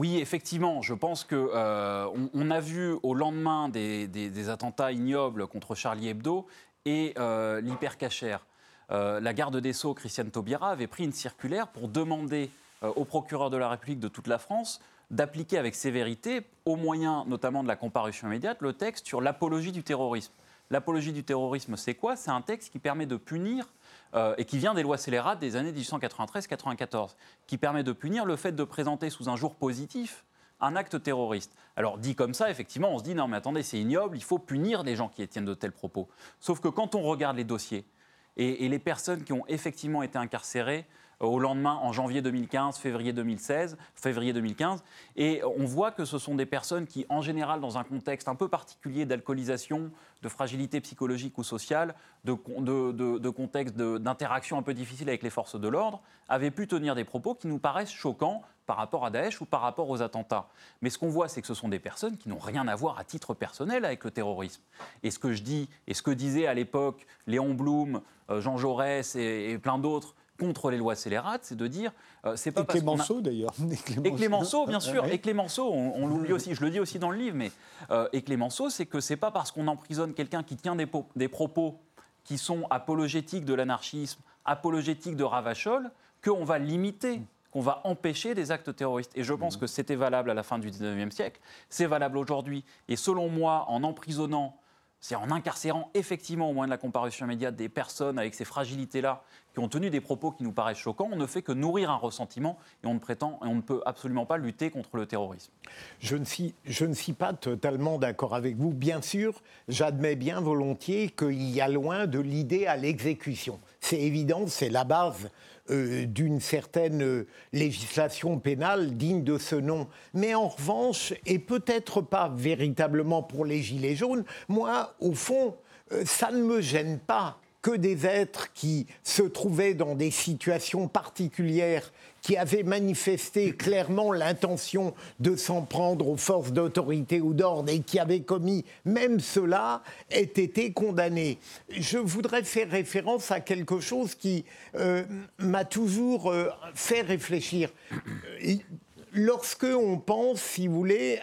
Oui, effectivement, je pense que euh, on, a vu au lendemain des, attentats ignobles contre Charlie Hebdo et euh, l'hypercachère. Euh, la garde des Sceaux, Christiane Taubira, avait pris une circulaire pour demander euh, au procureur de la République de toute la France d'appliquer avec sévérité, au moyen notamment de la comparution immédiate, le texte sur l'apologie du terrorisme. L'apologie du terrorisme, c'est quoi? C'est un texte qui permet de punir euh, et qui vient des lois scélérates des années 1893-94, qui permet de punir le fait de présenter sous un jour positif un acte terroriste. Alors dit comme ça, effectivement, on se dit non mais attendez, c'est ignoble, il faut punir les gens qui tiennent de tels propos. Sauf que quand on regarde les dossiers et les personnes qui ont effectivement été incarcérées, au lendemain, en janvier 2015, février 2016, février 2015. Et on voit que ce sont des personnes qui, en général, dans un contexte un peu particulier d'alcoolisation, de fragilité psychologique ou sociale, de contexte d'interaction un peu difficile avec les forces de l'ordre, avaient pu tenir des propos qui nous paraissent choquants par rapport à Daesh ou par rapport aux attentats. Mais ce qu'on voit, c'est que ce sont des personnes qui n'ont rien à voir à titre personnel avec le terrorisme. Et ce que je dis, et ce que disaient à l'époque Léon Blum, euh, Jean Jaurès et, plein d'autres contre les lois scélérates, c'est de dire euh, c'est pas et Clémenceau d'ailleurs. Et Clémenceau. Bien sûr. et Clémenceau on, l'oublie aussi. Je le dis aussi dans le livre mais euh, et Clémenceau c'est que c'est pas parce qu'on emprisonne quelqu'un qui tient des, des, propos qui sont apologétiques de l'anarchisme apologétiques de Ravachol qu'on va limiter qu'on va empêcher des actes terroristes. Et je pense mmh. que c'était valable à la fin du 19e siècle, c'est valable aujourd'hui. Et selon moi, en emprisonnant, c'est en incarcérant effectivement au moins de la comparution immédiate des personnes avec ces fragilités-là qui ont tenu des propos qui nous paraissent choquants, on ne fait que nourrir un ressentiment et on ne prétend et on ne peut absolument pas lutter contre le terrorisme. Je ne suis, pas totalement d'accord avec vous. Bien sûr, j'admets bien volontiers qu'il y a loin de l'idée à l'exécution. C'est évident, c'est la base euh, d'une certaine euh, législation pénale digne de ce nom. Mais en revanche, et peut-être pas véritablement pour les Gilets jaunes, moi, au fond, euh, ça ne me gêne pas que des êtres qui se trouvaient dans des situations particulières qui avaient manifesté clairement l'intention de s'en prendre aux forces d'autorité ou d'ordre et qui avaient commis même cela, aient été condamnés. Je voudrais faire référence à quelque chose qui euh, m'a toujours euh, fait réfléchir. Lorsque on pense, si vous voulez,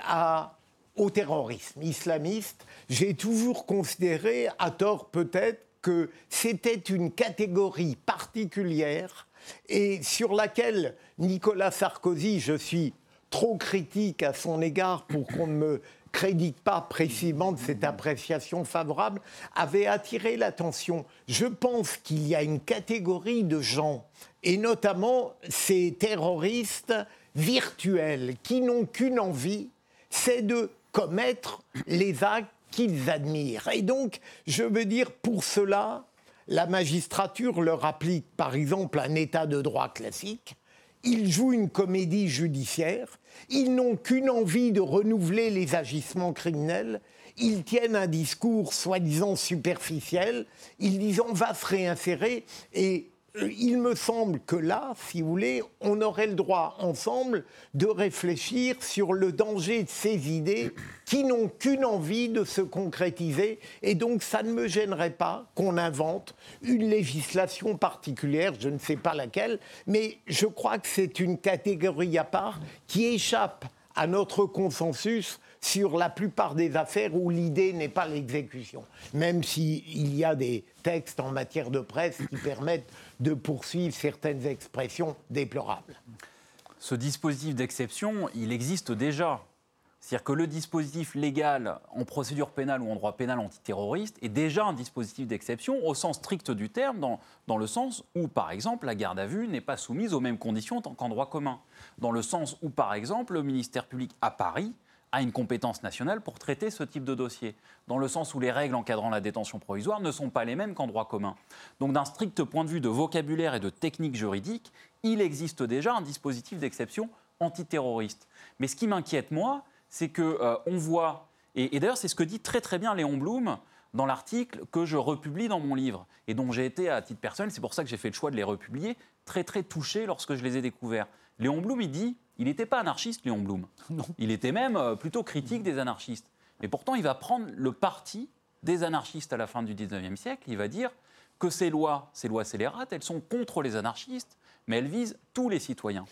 au terrorisme islamiste, j'ai toujours considéré, à tort peut-être, que c'était une catégorie particulière et sur laquelle Nicolas Sarkozy, je suis trop critique à son égard pour qu'on ne me crédite pas précisément de cette appréciation favorable, avait attiré l'attention. Je pense qu'il y a une catégorie de gens, et notamment ces terroristes virtuels, qui n'ont qu'une envie, c'est de commettre les actes qu'ils admirent. Et donc, je veux dire, pour cela, la magistrature leur applique par exemple un état de droit classique, ils jouent une comédie judiciaire, ils n'ont qu'une envie de renouveler les agissements criminels, ils tiennent un discours soi-disant superficiel, ils disent on va se réinsérer et il me semble que là, si vous voulez, on aurait le droit ensemble de réfléchir sur le danger de ces idées qui n'ont qu'une envie de se concrétiser. Et donc, ça ne me gênerait pas qu'on invente une législation particulière, je ne sais pas laquelle, mais je crois que c'est une catégorie à part qui échappe à notre consensus sur la plupart des affaires où l'idée n'est pas l'exécution, même s'il y a des textes en matière de presse qui permettent de poursuivre certaines expressions déplorables. Ce dispositif d'exception, il existe déjà. C'est-à-dire que le dispositif légal en procédure pénale ou en droit pénal antiterroriste est déjà un dispositif d'exception au sens strict du terme, dans, dans, le sens où, par exemple, la garde à vue n'est pas soumise aux mêmes conditions qu'en droit commun. Dans le sens où, par exemple, le ministère public à Paris a une compétence nationale pour traiter ce type de dossier, dans le sens où les règles encadrant la détention provisoire ne sont pas les mêmes qu'en droit commun. Donc d'un strict point de vue de vocabulaire et de technique juridique, il existe déjà un dispositif d'exception antiterroriste. Mais ce qui m'inquiète, moi, c'est qu'on euh, voit, et, et d'ailleurs c'est ce que dit très très bien Léon Blum, dans l'article que je republie dans mon livre et dont j'ai été à titre personnel, c'est pour ça que j'ai fait le choix de les republier, très très touché lorsque je les ai découverts. Léon Blum, il dit il n'était pas anarchiste, Léon Blum. Non. Il était même euh, plutôt critique des anarchistes. Mais pourtant, il va prendre le parti des anarchistes à la fin du 19e siècle. Il va dire que ces lois, ces lois scélérates, elles sont contre les anarchistes, mais elles visent tous les citoyens.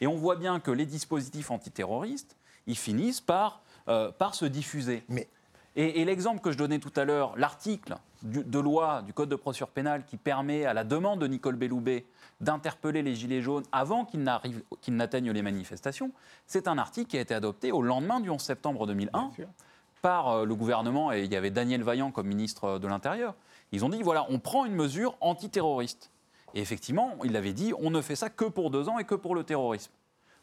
Et on voit bien que les dispositifs antiterroristes, ils finissent par, euh, par se diffuser. Mais... Et, l'exemple que je donnais tout à l'heure, l'article de loi du Code de procédure pénale qui permet, à la demande de Nicole Belloubet, d'interpeller les Gilets jaunes avant qu'ils n'atteignent les manifestations, c'est un article qui a été adopté au lendemain du 11 septembre 2001 par euh, le gouvernement, et il y avait Daniel Vaillant comme ministre de l'Intérieur. Ils ont dit, voilà, on prend une mesure antiterroriste. Et effectivement, il avait dit, on ne fait ça que pour deux ans et que pour le terrorisme.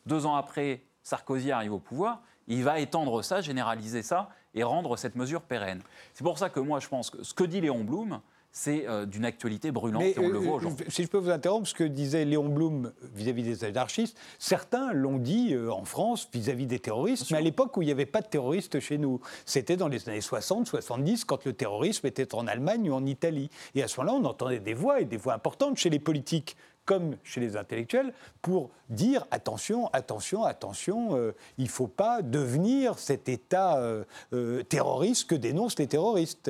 Deux ans après, Sarkozy arrive au pouvoir, il va étendre ça, généraliser ça et rendre cette mesure pérenne. C'est pour ça que moi, je pense que ce que dit Léon Blum, c'est euh, d'une actualité brûlante Mais, et on le euh, voit aujourd'hui. Si je peux vous interrompre, ce que disait Léon Blum vis-à-vis des anarchistes, certains l'ont dit euh, en France vis-à-vis des terroristes, mais à l'époque où il n'y avait pas de terroristes chez nous. C'était dans les années 60, 70, quand le terrorisme était en Allemagne ou en Italie. Et à ce moment-là, on entendait des voix, et des voix importantes chez les politiques comme chez les intellectuels, pour dire attention, attention, attention, euh, il ne faut pas devenir cet État euh, euh, terroriste que dénoncent les terroristes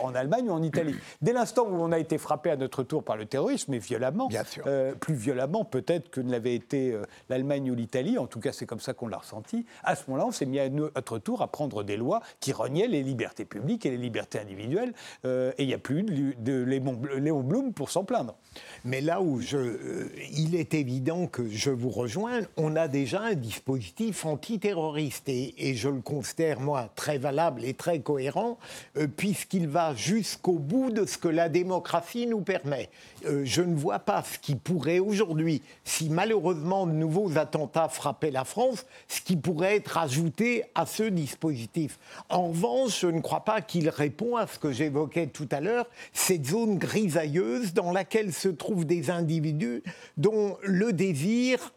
en Allemagne ou en Italie. Dès l'instant où on a été frappé à notre tour par le terrorisme, et violemment, Bien sûr. plus violemment peut-être que ne l'avait été l'Allemagne ou l'Italie, en tout cas c'est comme ça qu'on l'a ressenti, à ce moment-là on s'est mis à notre tour à prendre des lois qui reniaient les libertés publiques et les libertés individuelles, et il n'y a plus de, Léon Blum pour s'en plaindre. Mais là où euh, il est évident que je vous rejoins, on a déjà un dispositif antiterroriste et, je le considère, moi, très valable et très cohérent, euh, puisqu'il va jusqu'au bout de ce que la démocratie nous permet. Euh, je ne vois pas ce qui pourrait aujourd'hui, si malheureusement de nouveaux attentats frappaient la France, ce qui pourrait être ajouté à ce dispositif. En revanche, je ne crois pas qu'il répond à ce que j'évoquais tout à l'heure, cette zone grisailleuse dans laquelle se des individus dont le désir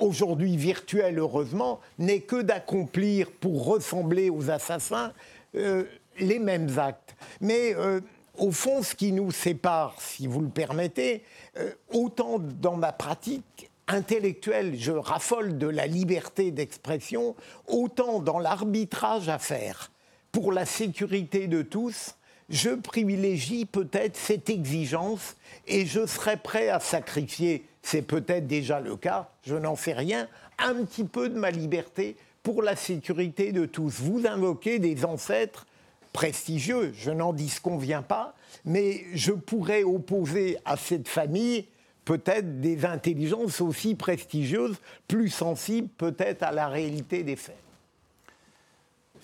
aujourd'hui virtuel heureusement, n'est que d'accomplir pour ressembler aux assassins euh, les mêmes actes. Mais euh, au fond, ce qui nous sépare, si vous le permettez, euh, autant dans ma pratique intellectuelle, je raffole de la liberté d'expression, autant dans l'arbitrage à faire pour la sécurité de tous, je privilégie peut-être cette exigence et je serais prêt à sacrifier, c'est peut-être déjà le cas, je n'en sais rien, un petit peu de ma liberté pour la sécurité de tous. Vous invoquez des ancêtres prestigieux, je n'en disconviens pas, mais je pourrais opposer à cette famille peut-être des intelligences aussi prestigieuses, plus sensibles peut-être à la réalité des faits.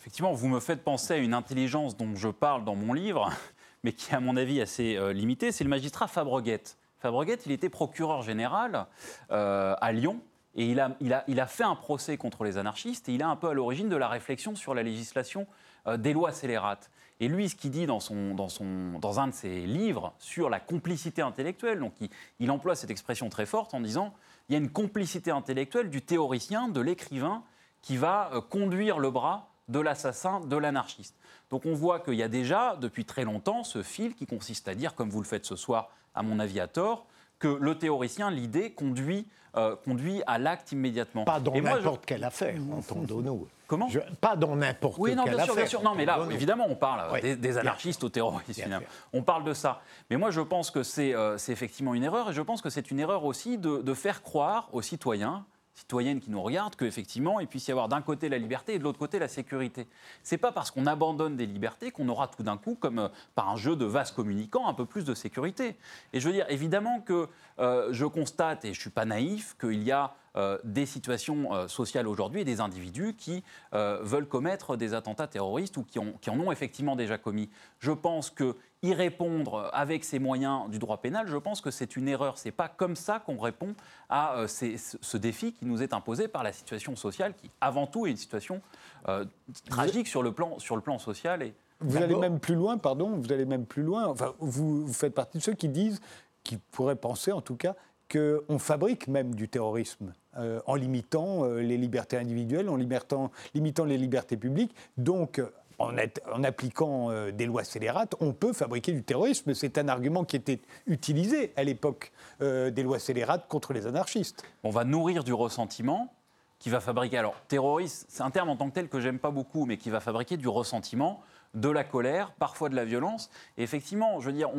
Effectivement, vous me faites penser à une intelligence dont je parle dans mon livre, mais qui est à mon avis assez euh, limitée, c'est le magistrat Fabreguette. Fabreguette, il était procureur général euh, à Lyon, et il a, fait un procès contre les anarchistes, et il est un peu à l'origine de la réflexion sur la législation euh, des lois scélérates. Et lui, ce qu'il dit dans, un de ses livres sur la complicité intellectuelle, donc il, emploie cette expression très forte en disant il y a une complicité intellectuelle du théoricien, de l'écrivain, qui va conduire le bras de l'assassin, de l'anarchiste. Donc on voit qu'il y a déjà, depuis très longtemps, ce fil qui consiste à dire, comme vous le faites ce soir, à mon avis à tort, que le théoricien, l'idée, conduit, euh, conduit à l'acte immédiatement. Pas dans je- n'importe quelle affaire, entendons-nous. Comment Je- Pas dans n'importe oui, quelle non, bien affaire. sûr, bien sûr. Non, mais là, évidemment, on parle Oui, des, des bien anarchistes aux terroristes, Bien. On parle de ça. Mais moi, je pense que c'est euh, c'est effectivement une erreur, et je pense que c'est une erreur aussi de, de faire croire aux citoyens, citoyennes qui nous regardent, qu'effectivement, il puisse y avoir d'un côté la liberté et de l'autre côté la sécurité. C'est pas parce qu'on abandonne des libertés qu'on aura tout d'un coup, comme euh, par un jeu de vases communicants, un peu plus de sécurité. Et je veux dire, évidemment que euh, je constate, et je suis pas naïf, qu'il y a euh, des situations sociales aujourd'hui et des individus qui veulent commettre des attentats terroristes ou qui, ont- qui en ont effectivement déjà commis. Je pense que y répondre avec ces moyens du droit pénal, je pense que c'est une erreur. C'est pas comme ça qu'on répond à euh, ces- ce défi qui nous est imposé par la situation sociale, qui avant tout est une situation euh, tragique sur le plan sur le plan social et Vous allez même plus loin, pardon, vous allez même plus loin. Enfin, vous, vous faites partie de ceux qui disent, qui pourraient penser en tout cas, qu'on fabrique même du terrorisme euh, en limitant euh, les libertés individuelles, en limitant, limitant les libertés publiques. Donc, en, appliquant euh, des lois scélérates, on peut fabriquer du terrorisme. C'est un argument qui était utilisé à l'époque euh, des lois scélérates contre les anarchistes. on va nourrir du ressentiment qui va fabriquer. Alors, terroriste, c'est un terme en tant que tel que j'aime pas beaucoup, mais qui va fabriquer du ressentiment, de la colère, parfois de la violence. Et effectivement, je veux dire,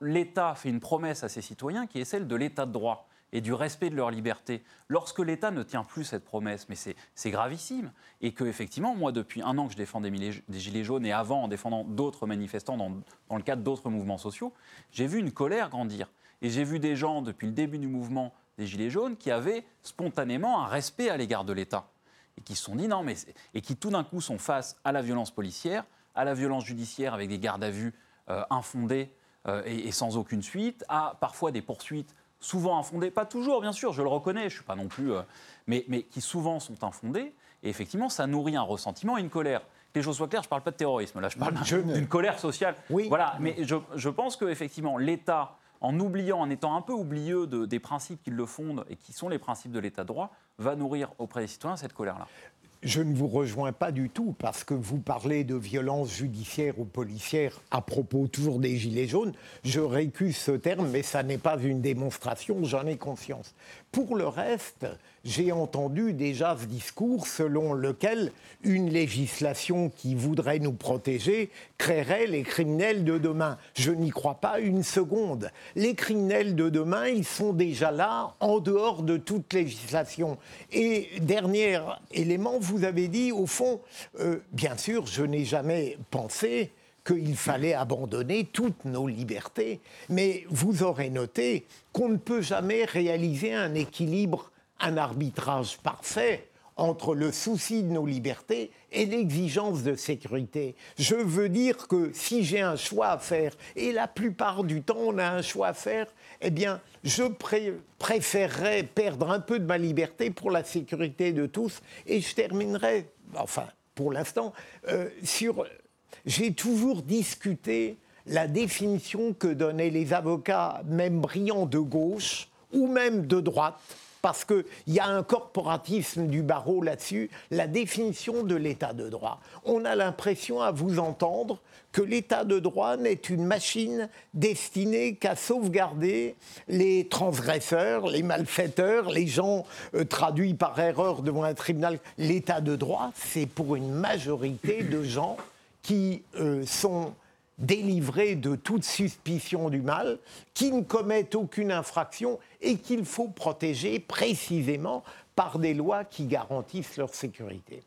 l'État fait une promesse à ses citoyens qui est celle de l'État de droit et du respect de leur liberté. Lorsque l'État ne tient plus cette promesse, mais c'est gravissime, et que effectivement, moi, depuis un an que je défends des, gilets jaunes et avant en défendant d'autres manifestants dans, dans le cadre d'autres mouvements sociaux, j'ai vu une colère grandir. Et j'ai vu des gens, depuis le début du mouvement des Gilets jaunes, qui avaient spontanément un respect à l'égard de l'État. Et qui se sont dit non, mais. Et qui tout d'un coup sont face à la violence policière, à la violence judiciaire avec des gardes à vue euh, infondés euh, et sans aucune suite, à parfois des poursuites souvent infondées, pas toujours bien sûr, je le reconnais, je ne suis pas non plus. euh, mais, mais qui souvent sont infondées. Et effectivement, ça nourrit un ressentiment et une colère. les choses soient claires, je ne parle pas de terrorisme, là, je parle d'une colère sociale. Oui. Voilà, mais je, je pense qu'effectivement, l'État, en oubliant, en étant un peu oublieux de- des principes qui le fondent et qui sont les principes de l'État de droit, va nourrir auprès des citoyens cette colère-là. Je ne vous rejoins pas du tout parce que vous parlez de violence judiciaire ou policière à propos toujours des Gilets jaunes. Je récuse ce terme, mais ça n'est pas une démonstration, j'en ai conscience. Pour le reste, j'ai entendu déjà ce discours selon lequel une législation qui voudrait nous protéger créerait les criminels de demain. Je n'y crois pas une seconde. Les criminels de demain, ils sont déjà là, en dehors de toute législation. Et dernier élément, vous avez dit, au fond, euh, bien sûr, je n'ai jamais pensé qu'il fallait abandonner toutes nos libertés. Mais vous aurez noté qu'on ne peut jamais réaliser un équilibre, un arbitrage parfait entre le souci de nos libertés et l'exigence de sécurité. Je veux dire que si j'ai un choix à faire, et la plupart du temps on a un choix à faire, eh bien, je pré- préférerais perdre un peu de ma liberté pour la sécurité de tous. Et je terminerai, enfin, pour l'instant, euh, sur j'ai toujours discuté la définition que donnaient les avocats, même brillants de gauche ou même de droite, parce qu'il y a un corporatisme du barreau là-dessus, la définition de l'état de droit. On a l'impression à vous entendre que l'état de droit n'est une machine destinée qu'à sauvegarder les transgresseurs, les malfaiteurs, les gens euh, traduits par erreur devant un tribunal. L'état de droit, c'est pour une majorité de gens qui euh, sont délivrés de toute suspicion du mal, qui ne commettent aucune infraction et qu'il faut protéger précisément par des lois qui garantissent leur sécurité.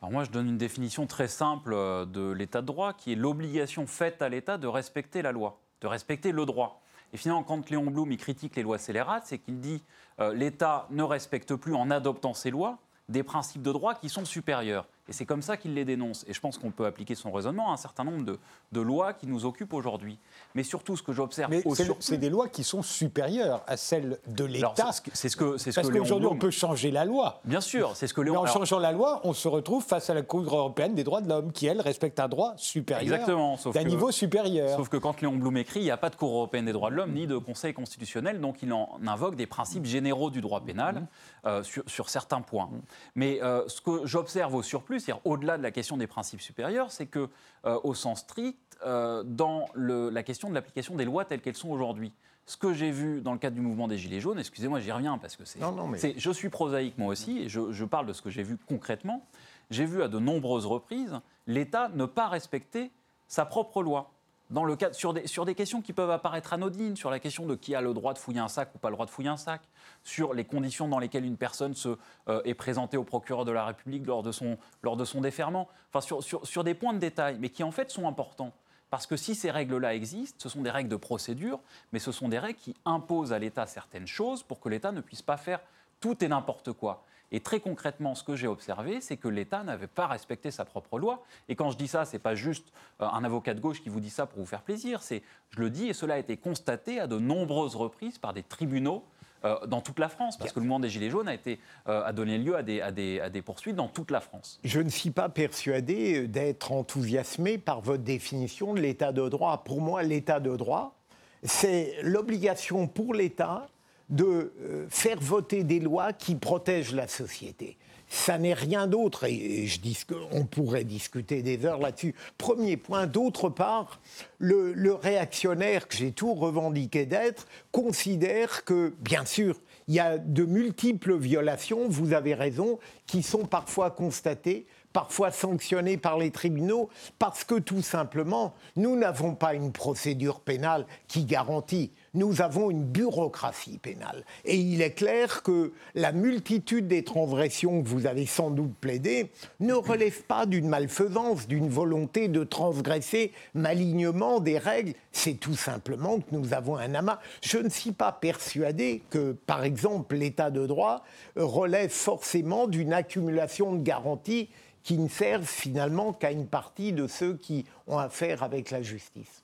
Alors moi, je donne une définition très simple euh, de l'état de droit, qui est l'obligation faite à l'État de respecter la loi, de respecter le droit. Et finalement, quand Léon Blum il critique les lois scélérates, c'est qu'il dit euh, l'État ne respecte plus en adoptant ces lois des principes de droit qui sont supérieurs. Et c'est comme ça qu'il les dénonce. Et je pense qu'on peut appliquer son raisonnement à un certain nombre de, de lois qui nous occupent aujourd'hui. Mais surtout, ce que j'observe Mais c'est- des lois qui sont supérieures à celles de l'État. c'est ce que- ce Parce qu'aujourd'hui, on peut changer la loi. Bien sûr, c'est ce que Mais Léon. en alors- changeant la loi, on se retrouve face à la Cour européenne des droits de l'homme, qui, elle, respecte un droit supérieur. Exactement, D'un niveau supérieur. Sauf que quand Léon Blum écrit, il n'y a pas de Cour européenne des droits de l'homme ni de Conseil constitutionnel, donc il en invoque des principes généraux du droit pénal euh, sur, sur certains points. Mais euh, ce que j'observe au surplus, c'est-à-dire au-delà de la question des principes supérieurs, c'est que, euh, au sens strict, euh, dans le- la question de l'application des lois telles qu'elles sont aujourd'hui, ce que j'ai vu dans le cadre du mouvement des Gilets jaunes, excusez-moi, j'y reviens parce que c'est. Non, non, mais- c'est- Je suis prosaïque moi aussi, et je, je parle de ce que j'ai vu concrètement. J'ai vu à de nombreuses reprises l'État ne pas respecter sa propre loi. Dans le cadre, sur, des, sur des questions qui peuvent apparaître anodines, sur la question de qui a le droit de fouiller un sac ou pas le droit de fouiller un sac, sur les conditions dans lesquelles une personne se, euh, est présentée au procureur de la République lors de son, lors de son déferment, enfin sur, sur, sur des points de détail, mais qui en fait sont importants. Parce que si ces règles-là existent, ce sont des règles de procédure, mais ce sont des règles qui imposent à l'État certaines choses pour que l'État ne puisse pas faire tout et n'importe quoi. Et très concrètement, ce que j'ai observé, c'est que l'État n'avait pas respecté sa propre loi. Et quand je dis ça, c'est pas juste euh, un avocat de gauche qui vous dit ça pour vous faire plaisir. C'est, je le dis, et cela a été constaté à de nombreuses reprises par des tribunaux euh, dans toute la France, parce que le mouvement des Gilets jaunes a, été, euh, a donné lieu à des, à, des, à des poursuites dans toute la France. Je ne suis pas persuadé d'être enthousiasmé par votre définition de l'état de droit. Pour moi, l'état de droit, c'est l'obligation pour l'État de euh, faire voter des lois qui protègent la société. Ça n'est rien d'autre, et je dis on pourrait discuter des heures là-dessus. Premier point. D'autre part, le réactionnaire que j'ai tout revendiqué d'être considère que, bien sûr, il y a de multiples violations, vous avez raison, qui sont parfois constatées, parfois sanctionnées par les tribunaux, parce que tout simplement, nous n'avons pas une procédure pénale qui garantit. Nous avons une bureaucratie pénale. Et il est clair que la multitude des transgressions que vous avez sans doute plaidées ne relève pas d'une malfaisance, d'une volonté de transgresser malignement des règles. C'est tout simplement que nous avons un amas. Je ne suis pas persuadé que, par exemple, l'état de droit relève forcément d'une accumulation de garanties qui ne servent finalement qu'à une partie de ceux qui ont affaire avec la justice.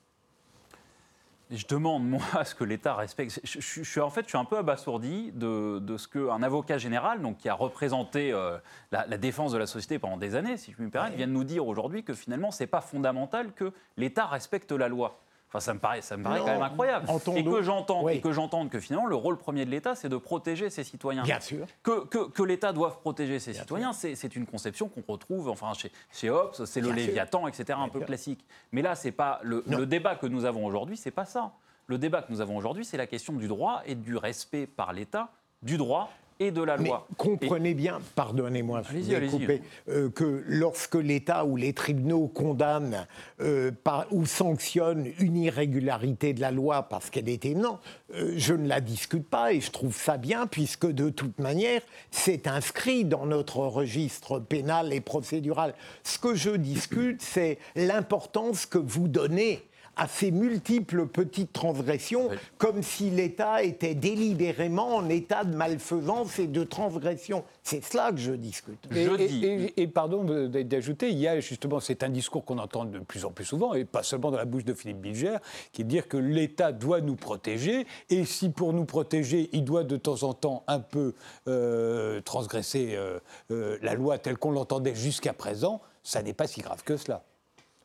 je demande, moi, à ce que l'État respecte. Je, suis, en fait, je suis un peu abasourdi de, de ce qu'un avocat général, donc, qui a représenté euh, la, défense de la société pendant des années, si je puis me permettre, vient de nous dire aujourd'hui que finalement, ce n'est pas fondamental que l'État respecte la loi. Enfin, ça me paraît, ça me paraît quand même incroyable. Et que j'entende, et que j'entende que finalement le rôle premier de l'État, c'est de protéger ses citoyens. Bien sûr. Que, que, que l'État doive protéger ses citoyens, c'est une conception qu'on retrouve, enfin chez, chez Hobbes, c'est le Léviathan, etc., un peu classique. Mais là, c'est pas le, le débat que nous avons aujourd'hui, c'est pas ça. Le débat que nous avons aujourd'hui, c'est la question du droit et du respect par l'État du droit et de la loi. Mais comprenez bien, pardonnez-moi, euh, que lorsque l'État ou les tribunaux condamnent euh, ou sanctionnent une irrégularité de la loi parce qu'elle est énorme, euh, je ne la discute pas et je trouve ça bien puisque de toute manière, c'est inscrit dans notre registre pénal et procédural. Ce que je discute, c'est l'importance que vous donnez à ces multiples petites transgressions, comme si l'État était délibérément en état de malfaisance et de transgression. C'est cela que je discute. Et, pardon d'ajouter, il y a justement, c'est un discours qu'on entend de plus en plus souvent, et pas seulement dans la bouche de Philippe Bilger, qui est de dire que l'État doit nous protéger, et si pour nous protéger, il doit de temps en temps un peu euh, transgresser euh, euh, la loi telle qu'on l'entendait jusqu'à présent, ça n'est pas si grave que cela.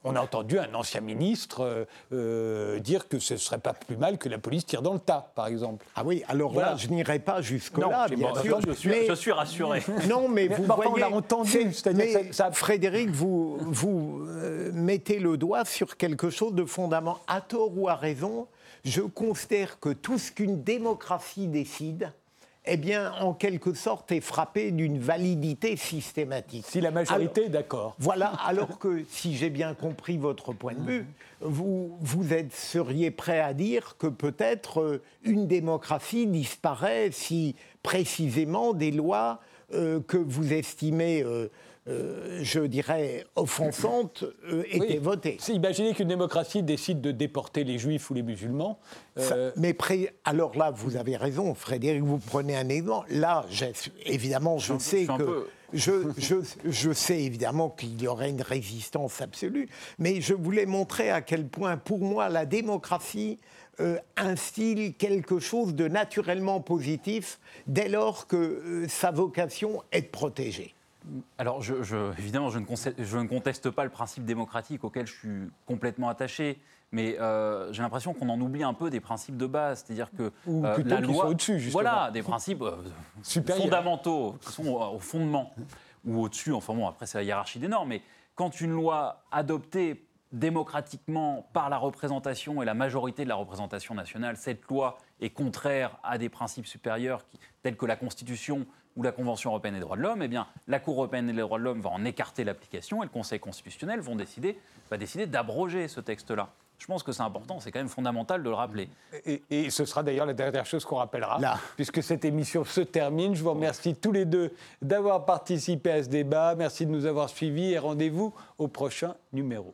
On a entendu un ancien ministre euh, euh, dire que ce ne serait pas plus mal que la police tire dans le tas, par exemple. Ah oui, alors là, je n'irai pas jusque-là, bien sûr. Je suis, je suis, rassuré. Non, mais vous voyez... On l'a entendu. Mais ça... Frédéric, vous, vous euh, mettez le doigt sur quelque chose de fondamental. À tort ou à raison, je considère que tout ce qu'une démocratie décide, eh bien, en quelque sorte, est frappé d'une validité systématique. Si la majorité est d'accord. Voilà, alors que, si j'ai bien compris votre point de vue, vous, vous êtes, seriez prêt à dire que peut-être euh, une démocratie disparaît si précisément des lois euh, que vous estimez euh, euh, je dirais, offensante euh, était votée. Imaginez qu'une démocratie décide de déporter les juifs ou les musulmans. Euh, mais alors là, vous avez raison, Frédéric, vous prenez un exemple. Là, évidemment, je, sais que... Je, je, sais évidemment qu'il y aurait une résistance absolue, mais je voulais montrer à quel point, pour moi, la démocratie instille quelque chose de naturellement positif dès lors que sa vocation est de protéger. Alors, évidemment, je ne, conteste, pas le principe démocratique auquel je suis complètement attaché, mais euh, j'ai l'impression qu'on en oublie un peu des principes de base, c'est-à-dire que euh, la loi, au-dessus, voilà, des principes euh, fondamentaux qui sont au fondement ou au-dessus. Enfin bon, après c'est la hiérarchie des normes, mais quand une loi adoptée démocratiquement par la représentation et la majorité de la représentation nationale, cette loi est contraire à des principes supérieurs tels que la Constitution ou la Convention européenne des droits de l'homme, eh bien, la Cour européenne des droits de l'homme va en écarter l'application et le Conseil constitutionnel vont décider, va décider d'abroger ce texte-là. Je pense que c'est important, c'est quand même fondamental de le rappeler. Et, ce sera d'ailleurs la dernière chose qu'on rappellera, puisque cette émission se termine. Je vous remercie tous les deux d'avoir participé à ce débat. Merci de nous avoir suivis et rendez-vous au prochain numéro.